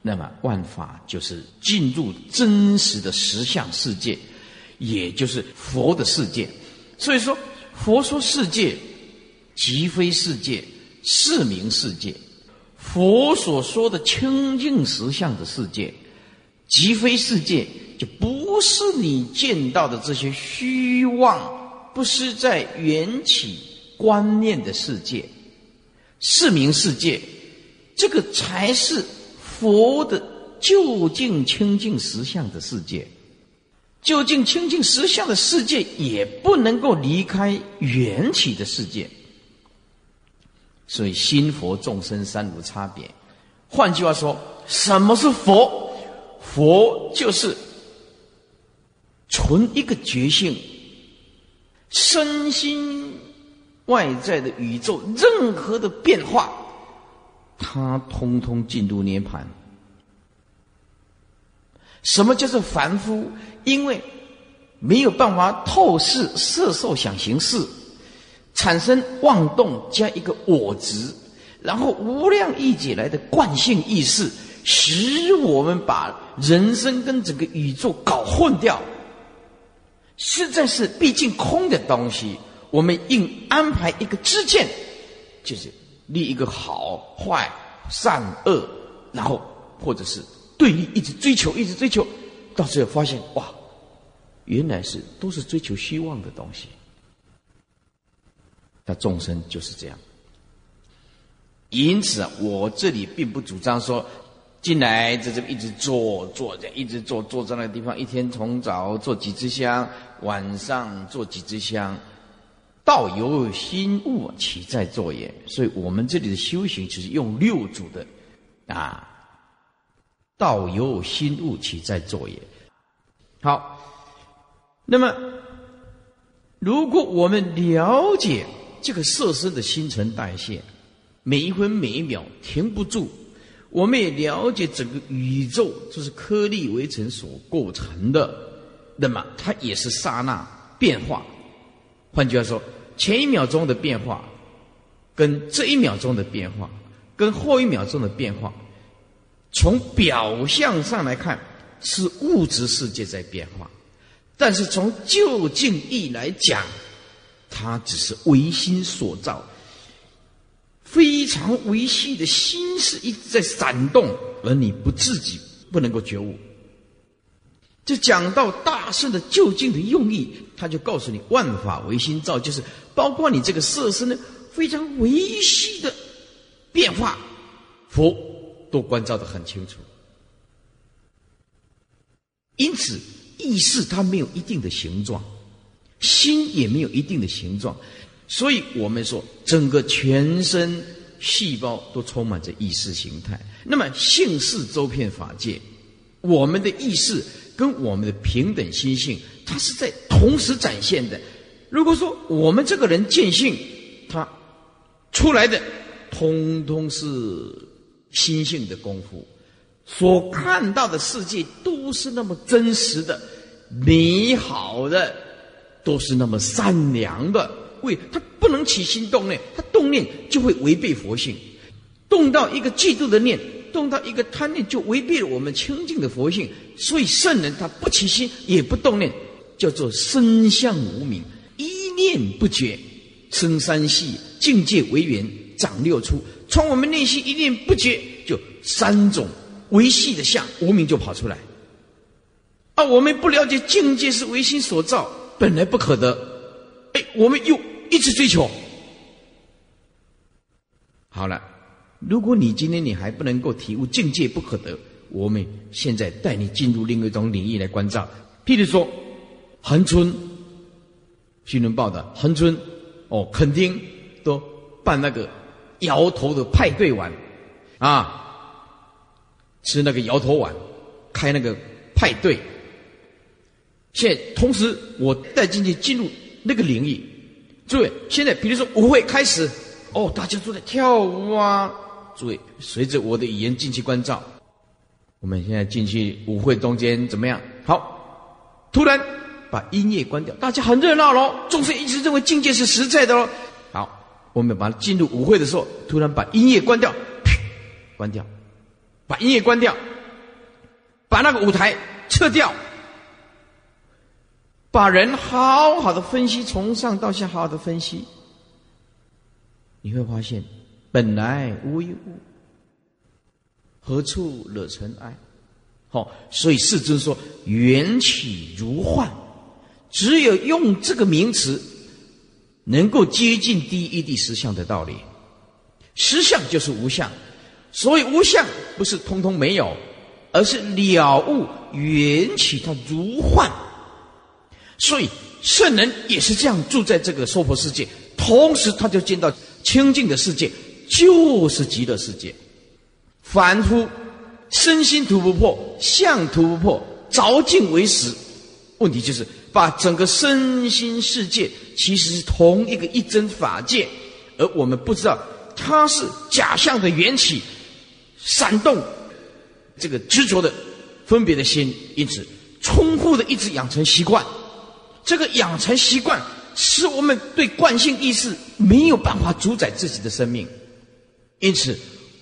那么万法就是进入真实的实相世界，也就是佛的世界。所以说，佛说世界，即非世界，是名世界。佛所说的清净实相的世界，即非世界，就不是你见到的这些虚妄，不是在缘起观念的世界，是名世界。这个才是。佛的究竟清净实相的世界，究竟清净实相的世界也不能够离开缘起的世界，所以心佛众生三无差别。换句话说，什么是佛？佛就是存一个觉性，身心外在的宇宙任何的变化。它通通进入涅盘。什么叫做凡夫？因为没有办法透视色受想行识，产生妄动加一个我执，然后无量亿劫来的惯性意识，使我们把人生跟整个宇宙搞混掉。实在是毕竟空的东西，我们应安排一个支见，就是。立一个好坏善恶，然后或者是对立，一直追求，一直追求，到最后发现哇，原来是都是追求希望的东西。那众生就是这样。因此，我这里并不主张说进来在这一直坐坐着，一直坐坐在那个地方，一天从早做几支香，晚上做几支香。道由心悟起在作也，所以我们这里的修行就是用六祖的啊，道由心悟起在作也。好，那么如果我们了解这个色身的新陈代谢，每一分每一秒停不住，我们也了解整个宇宙就是颗粒微尘所构成的，那么它也是刹那变化。换句话说。前一秒钟的变化，跟这一秒钟的变化，跟后一秒钟的变化，从表象上来看是物质世界在变化，但是从就近义来讲，它只是唯心所造，非常微细的心是一直在闪动，而你不自己不能够觉悟。就讲到大圣的究竟的用意，他就告诉你：万法唯心造，就是包括你这个色身呢，非常微细的变化，佛都关照的很清楚。因此，意识它没有一定的形状，心也没有一定的形状，所以我们说，整个全身细胞都充满着意识形态。那么，性是周遍法界，我们的意识。跟我们的平等心性，它是在同时展现的。如果说我们这个人见性，他出来的通通是心性的功夫，所看到的世界都是那么真实的、美好的，都是那么善良的。为他不能起心动念，他动念就会违背佛性，动到一个嫉妒的念。动到一个贪念，就违背了我们清净的佛性。所以圣人他不起心，也不动念，叫做身相无名，念不绝，生三系，境界为缘，长六出。从我们内心一念不绝，就三种维系的相，无名就跑出来。啊，我们不了解境界是唯心所造，本来不可得。哎，我们又一直追求。好了。如果你今天你还不能够体悟境界不可得，我们现在带你进入另一种领域来关照。譬如说，恒春新闻报的恒春，哦，肯丁都办那个摇头的派对玩，啊，吃那个摇头碗，开那个派对。现在同时我带进去进入那个领域，诸位，现在比如说舞会开始，哦，大家都在跳舞啊。诸位，随着我的语言进去关照，我们现在进去舞会中间怎么样？好，突然把音乐关掉，大家很热闹喽。众生一直认为境界是实在的喽。好，我们把它进入舞会的时候，突然把音乐关掉，关掉，把音乐关掉，把那个舞台撤掉，把人好好的分析，从上到下好好的分析，你会发现本来无一物，何处惹尘埃？好，所以世尊说缘起如幻，只有用这个名词，能够接近第一、第十相的道理。实相就是无相，所以无相不是通通没有，而是了悟缘起它如幻。所以圣人也是这样住在这个娑婆世界，同时他就见到清净的世界，就是极乐世界。凡夫身心图不破，相图不破，着境为实。问题就是把整个身心世界其实是同一个一真法界，而我们不知道。它是假象的缘起，闪动这个执着的分别的心，因此重复的一直养成习惯。这个养成习惯，使我们对惯性意识没有办法主宰自己的生命。因此，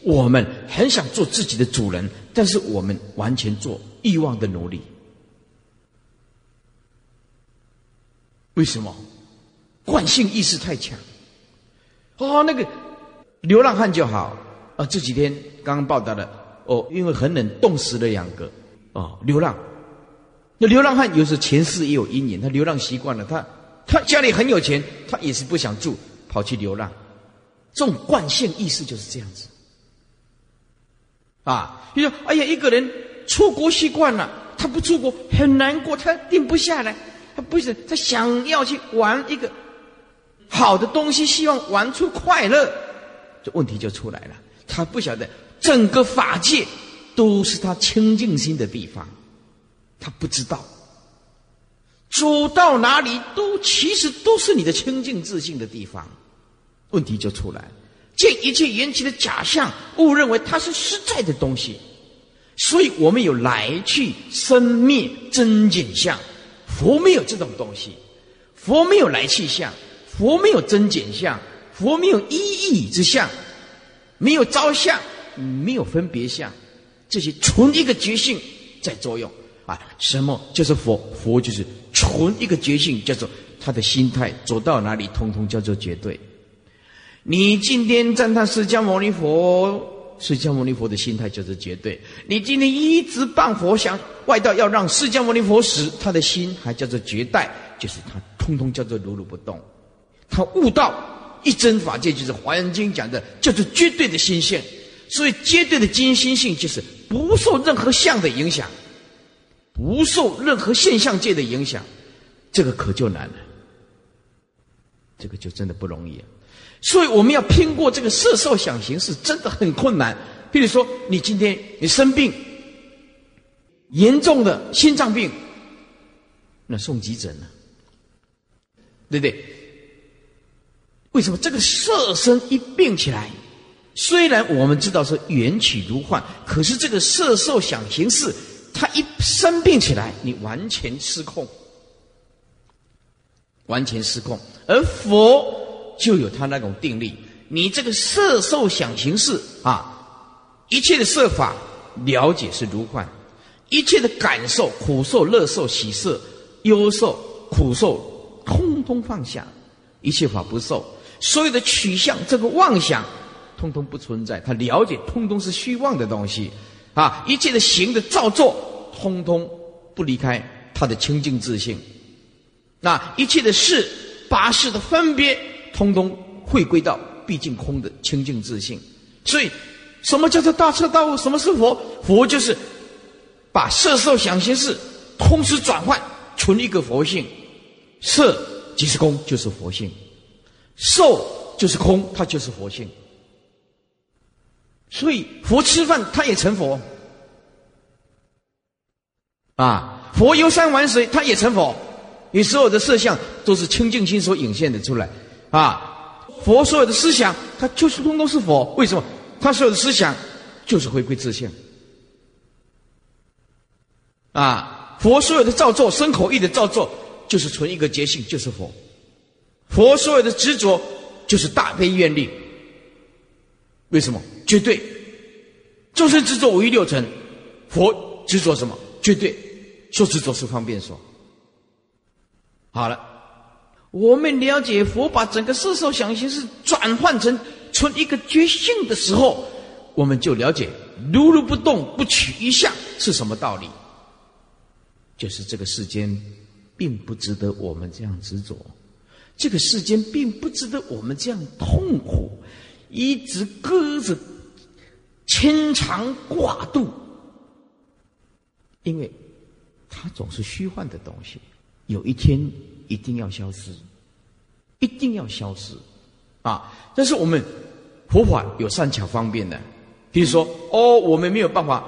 我们很想做自己的主人，但是我们完全做欲望的奴隶。为什么？惯性意识太强。哦，那个。流浪汉就好啊！这几天刚刚报道的哦，因为很冷，冻死了两个哦。流浪，那流浪汉有时候前世也有阴影，他流浪习惯了，他他家里很有钱，他也是不想住，跑去流浪。这种惯性意识就是这样子啊！你说，哎呀，一个人出国习惯了，他不出国很难过，他定不下来，他不是他想要去玩一个好的东西，希望玩出快乐。这问题就出来了，他不晓得整个法界都是他清净心的地方，他不知道。走到哪里都其实都是你的清净自信的地方，问题就出来，见一切缘起的假象，误认为它是实在的东西，所以我们有来去生灭真景象，佛没有这种东西，佛没有来去相，佛没有增减相。佛没有一义之相，没有招相，没有分别相，这些纯一个觉性在作用啊！什么就是佛？佛就是纯一个觉性，叫做他的心态走到哪里，通通叫做绝对。你今天赞叹释迦牟尼佛，释迦牟尼佛的心态就是绝对。你今天一直谤佛，想外道要让释迦牟尼佛死，他的心还叫做绝代，就是他通通叫做如如不动，他悟道。一真法界就是《华严经》讲的，叫做绝对的心性。所以绝对的精心性就是不受任何相的影响，不受任何现象界的影响。这个可就难了，这个就真的不容易啊。所以我们要拼过这个色受想行识，真的很困难。比如说，你今天你生病，严重的心脏病，那送急诊了，对不对？为什么这个色身一病起来，虽然我们知道是缘起如幻，可是这个色受想行识，它一生病起来，你完全失控，完全失控。而佛就有他那种定力，你这个色受想行识啊，一切的色法了解是如幻，一切的感受苦受、乐受、喜色、忧受、苦受，通通放下，一切法不受。所有的取向，这个妄想，通通不存在。他了解，通通是虚妄的东西，啊，一切的行的造作，通通不离开他的清净自性。那一切的事，八事的分别，通通回归到毕竟空的清净自性。所以，什么叫做大彻大悟？什么是佛？佛就是把色受想行识同时转换，存一个佛性。色即是空，就是佛性。受就是空，它就是佛性。所以佛吃饭，他也成佛。啊，佛游山玩水，他也成佛。你所有的色相都是清净心所引现的出来。啊，佛所有的思想，他就是通通是佛。为什么？他所有的思想就是回归自性。啊，佛所有的造作，身口意的造作，就是存一个觉性，就是佛。佛所有的执着就是大悲愿力，为什么？绝对众生执着五欲六尘，佛执着什么？绝对说执着是方便说。好了，我们了解佛把整个四受想行识转换成存一个觉性的时候，我们就了解如如不动不取一相是什么道理。就是这个世间，并不值得我们这样执着；这个世间并不值得我们这样痛苦，一直搁着，牵肠挂肚。因为它总是虚幻的东西，有一天一定要消失，一定要消失，啊！但是我们佛法有善巧方便的，比如说，哦，我们没有办法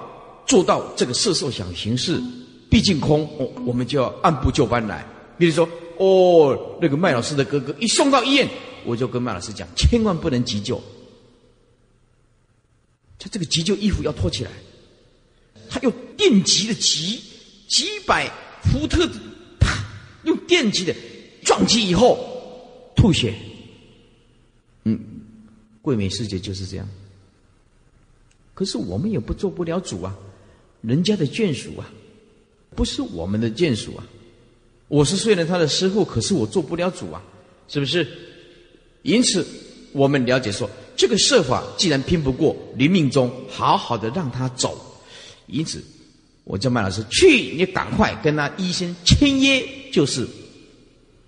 做到这个色受想行识，毕竟空，哦，我们就要按部就班来。比如说，哦，那个麦老师的哥哥一送到医院，我就跟麦老师讲，千万不能急救，他这个急救衣服要脱起来。他用电极的极几百伏特，用电击的撞击以后吐血。嗯，桂美师姐就是这样。可是我们也不做不了主啊，人家的眷属啊，不是我们的眷属啊。我是虽然他的师傅，可是我做不了主啊，是不是？因此，我们了解说，这个设法既然拼不过，临命中好好的让他走。因此，我叫麦老师去，你赶快跟他医生签约，就是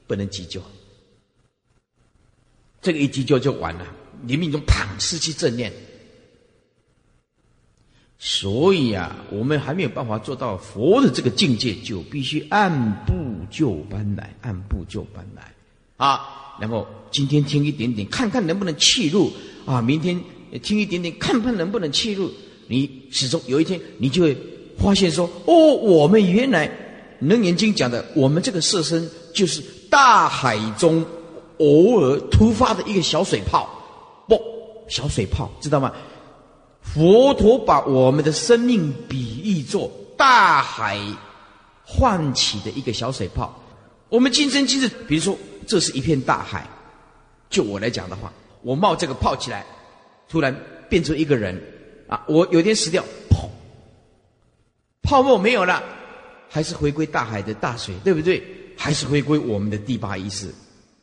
不能急救。这个一急救就完了，你命中躺失去正念。所以啊，我们还没有办法做到佛的这个境界，就必须按部就班来，按部就班来啊。然后今天听一点点，看看能不能气入啊；明天听一点点，看看能不能气入。你始终有一天，你就会发现说：“哦，我们原来《楞严经》讲的，我们这个色身就是大海中偶尔突发的一个小水泡，不，小水泡，知道吗？佛陀把我们的生命比喻作大海唤起的一个小水泡。我们今生今日，比如说，这是一片大海，就我来讲的话，我冒这个泡起来，突然变成一个人。”啊！我有天死掉，泡沫没有了，还是回归大海的大水，对不对？还是回归我们的第八意识。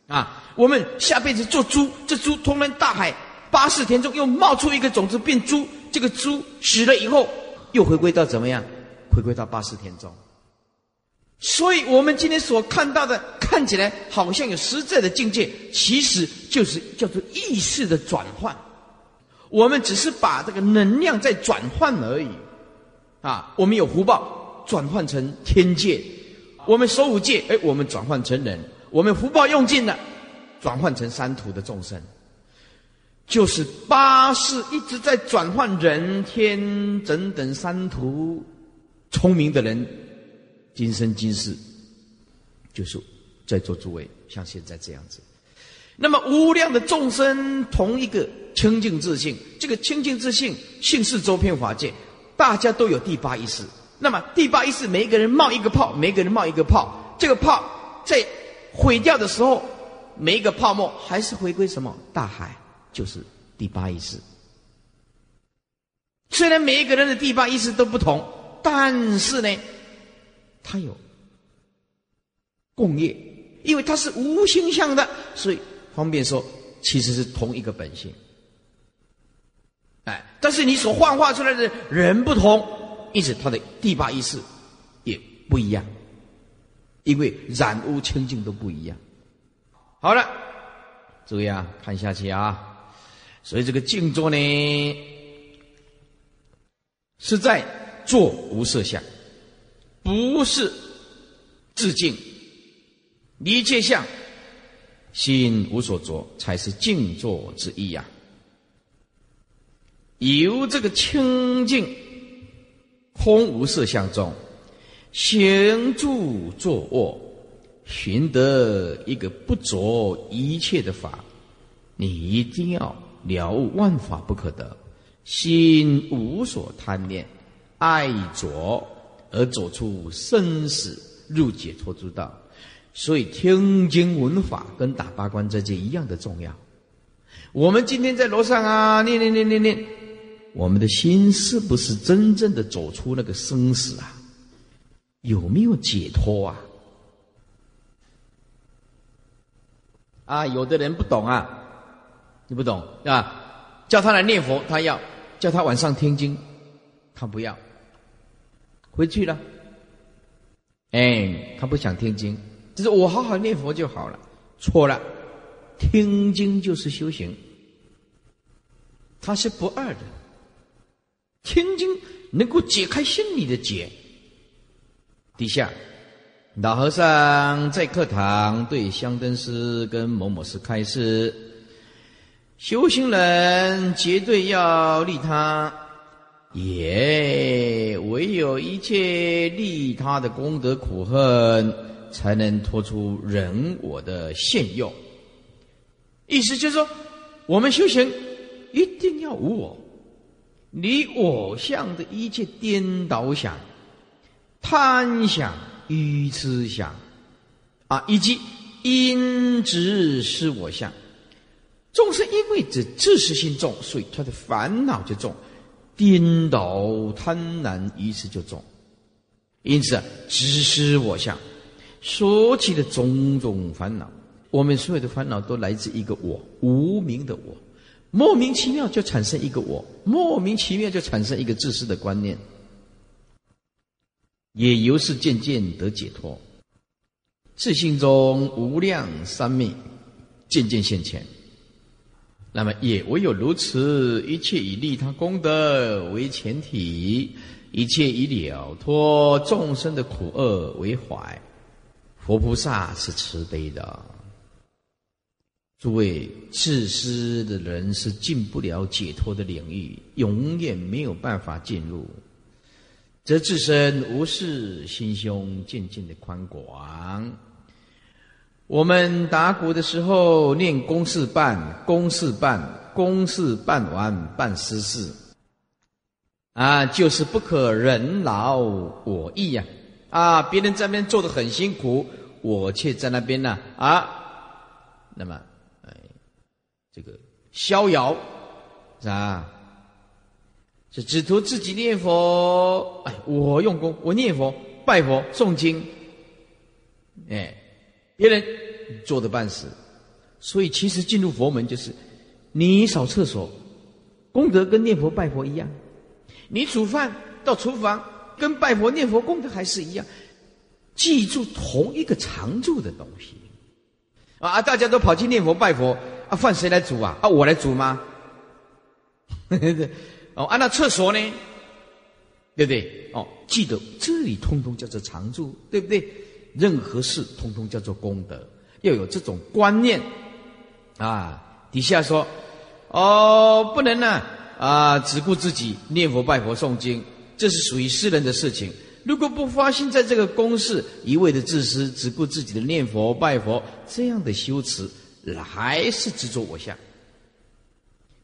啊！我们下辈子做猪，这猪通然大海八四田中又冒出一个种子变猪，这个猪死了以后又回归到怎么样？回归到八四田中。所以我们今天所看到的，看起来好像有实在的境界，其实就是叫做意识的转换。我们只是把这个能量在转换而已，啊，我们有福报转换成天界，我们守五戒，哎，我们转换成人，我们福报用尽了，转换成三途的众生，就是八世一直在转换人天等等三途，聪明的人，今生今世，就是在座诸位像现在这样子，那么无量的众生同一个。清净自信，这个清净自信，性是周遍法界，大家都有第八意识。那么第八意识，每一个人冒一个泡，每一个人冒一个泡，这个泡在毁掉的时候，每一个泡沫还是回归什么？大海，就是第八意识。虽然每一个人的第八意识都不同，但是呢，它有共业，因为它是无形象的，所以方便说，其实是同一个本性。哎，但是你所幻化出来的人不同，因此他的第八意识也不一样，因为染污清净都不一样。好了，注意啊，看下去啊。所以这个静坐呢，是在做无色相，不是自静，一切相心无所着，才是静坐之意呀。由这个清净空无色相中行住坐卧，寻得一个不着一切的法，你一定要了悟万法不可得，心无所贪恋，爱着而走出生死入解脱之道。所以听经闻法跟打八关这戒一样的重要。我们今天在楼上啊，念念念念念。我们的心是不是真正的走出那个生死啊？有没有解脱啊？啊，有的人不懂啊，你不懂啊？叫他来念佛，他要；叫他晚上听经，他不要。回去了，哎，他不想听经，就是我好好念佛就好了。错了，听经就是修行，它是不二的。天经能够解开心里的结。底下，老和尚在课堂对香灯师跟某某师开示：修行人绝对要利他，也唯有一切利他的功德苦恨，才能脱出人我的现用。意思就是说，我们修行一定要无我，离我相的一切颠倒想。贪想、愚痴想，啊，以及因执是我相，众生因为这自私心重，所以他的烦恼就重，颠倒、贪婪、愚痴就重。因此，执失我相，说起的种种烦恼，我们所有的烦恼都来自一个我，无名的我，莫名其妙就产生一个我，莫名其妙就产生一个自私的观念。也由是渐渐得解脱，自信中无量三昧渐渐现前。那么也唯有如此，一切以利他功德为前提，一切以了脱众生的苦厄为怀。佛菩萨是慈悲的，诸位自私的人是进不了解脱的领域，永远没有办法进入。则自身无事，心胸渐渐的宽广。我们打鼓的时候念公事办，公事办，公事办完办私事，啊，就是不可人劳我逸呀！啊，别人在那边做的很辛苦，我却在那边呢啊，那么，这个逍遥是吧？是只图自己念佛，哎，我用功，我念佛、拜佛、诵经，哎，别人做的半死，所以其实进入佛门就是你扫厕所，功德跟念佛拜佛一样；你煮饭到厨房，跟拜佛念佛功德还是一样。记住同一个常住的东西啊！大家都跑去念佛拜佛啊，饭谁来煮啊？啊，我来煮吗？哦，按照厕所呢，对不对？哦，记得这里通通叫做常住，对不对？任何事通通叫做功德，要有这种观念啊。底下说，哦，不能呢啊，只顾自己念佛拜佛诵经，这是属于私人的事情。如果不发心在这个公事，一味的自私，只顾自己的念佛拜佛，这样的修持还是执着我相。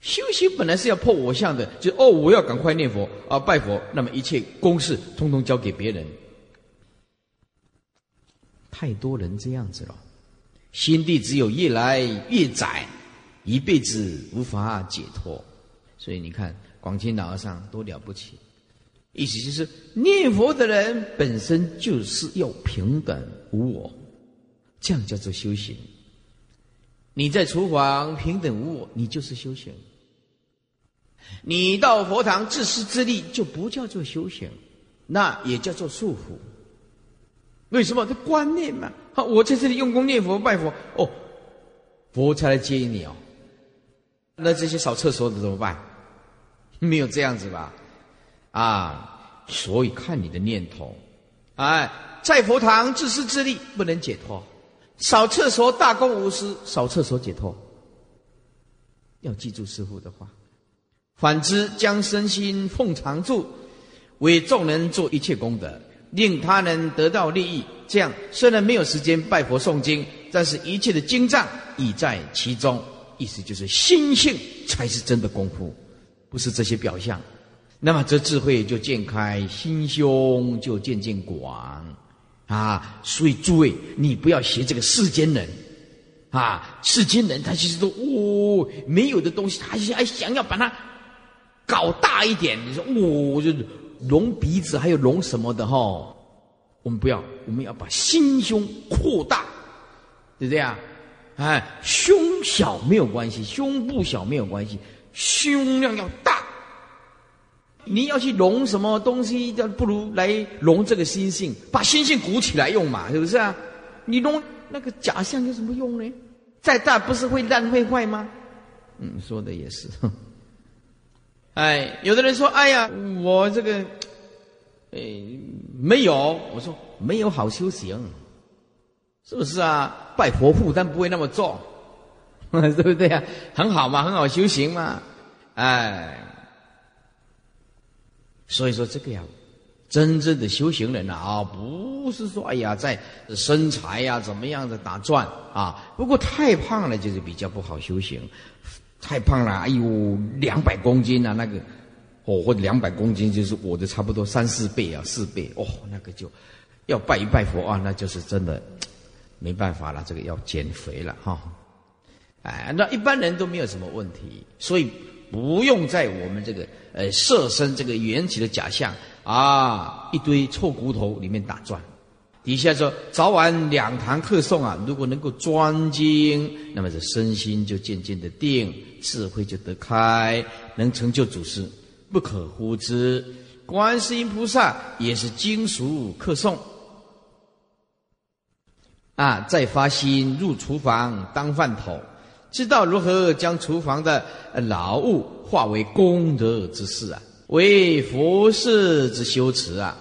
修行本来是要破我相的，就哦，我要赶快念佛啊，拜佛，那么一切公事通通交给别人。太多人这样子了，心地只有越来越窄，一辈子无法解脱。所以你看，广清老和尚多了不起，意思就是念佛的人本身就是要平等无我，这样叫做修行。你在厨房平等无我，你就是修行。你到佛堂自私自利，就不叫做修行，那也叫做束缚。为什么？这观念嘛。好，我在这里用功念佛拜佛，哦，佛才来接你哦。那这些扫厕所的怎么办？没有这样子吧？啊，所以看你的念头。哎，在佛堂自私自利不能解脱，扫厕所大公无私，扫厕所解脱。要记住师傅的话。反之，将身心奉常住，为众人做一切功德，令他人得到利益。这样虽然没有时间拜佛诵经，但是一切的经藏已在其中。意思就是心性才是真的功夫，不是这些表象。那么这智慧就渐开，心胸就渐渐广啊！所以诸位，你不要学这个世间人啊！世间人他其实都哦，没有的东西，他还想要把它。搞大一点。你说哦，就隆鼻子，还有隆什么的哈？我们不要，我们要把心胸扩大，对不对啊？哎，胸小没有关系，胸部小没有关系，胸量要大。你要去融什么东西，就不如来融这个心性，把心性鼓起来用嘛，是不是啊？你隆那个假象有什么用呢？再大不是会烂会坏吗？嗯，说的也是。哎，有的人说：“哎呀，我这个，哎，没有。”我说：“没有好修行，是不是啊？拜佛负担不会那么重，对不对啊？很好嘛，很好修行嘛。”哎。所以说，这个呀，真正的修行人呐啊，不是说哎呀，在身材呀怎么样的打转啊。不过太胖了就是比较不好修行，太胖了，哎呦，两百公斤啊，那个哦，或者两百公斤就是我的差不多三四倍啊，四倍哦，那个就要拜一拜佛啊，那就是真的没办法了，这个要减肥了哈。哎，那一般人都没有什么问题，所以。不用在我们这个呃设身这个缘起的假象啊，一堆臭骨头里面打转。底下说早晚两堂课诵啊，如果能够专精，那么这身心就渐渐的定，智慧就得开，能成就祖师，不可忽之。观世音菩萨也是经熟课诵啊，再发心入厨房当饭桶。知道如何将厨房的劳务化为功德之事啊，为佛事之修持啊，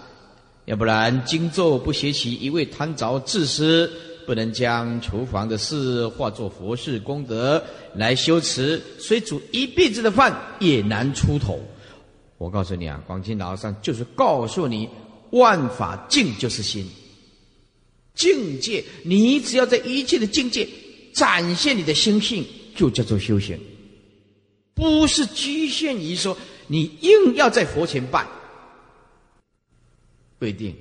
要不然经咒不学习，一味贪着自私，不能将厨房的事化作佛事功德来修持，虽煮一辈子的饭也难出头。我告诉你啊，广清老和尚就是告诉你，万法境就是心，境界，你只要在一切的境界。展现你的心性，就叫做修行，不是局限于说你硬要在佛前拜，不一定。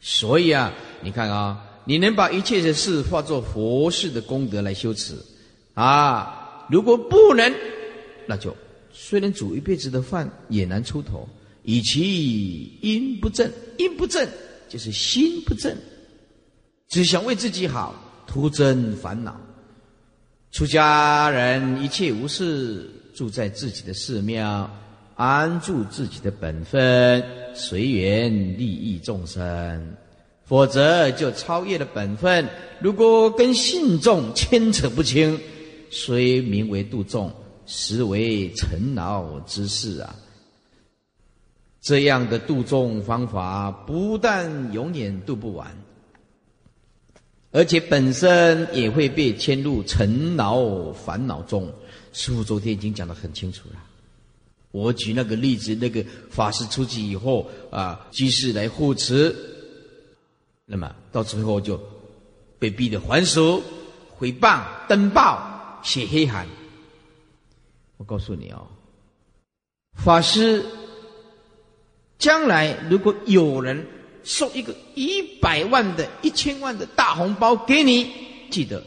所以啊，你看啊，你能把一切的事化作佛事的功德来修持啊，如果不能，那就虽然煮一辈子的饭也难出头。以其因不正，因不正就是心不正，只想为自己好。徒增烦恼。出家人一切无事，住在自己的寺庙，安住自己的本分，随缘利益众生。否则就超越了本分。如果跟信众牵扯不清，虽名为度众，实为尘劳之事啊！这样的度众方法，不但永远度不完。而且本身也会被牵入尘劳烦恼中。师父昨天已经讲得很清楚了。我举那个例子，那个法师出去以后啊，居士来护持，那么到最后就被逼得还俗、毁谤、登报、写黑函。我告诉你哦，法师将来如果有人。送一个一百万的、一千万的大红包给你，记得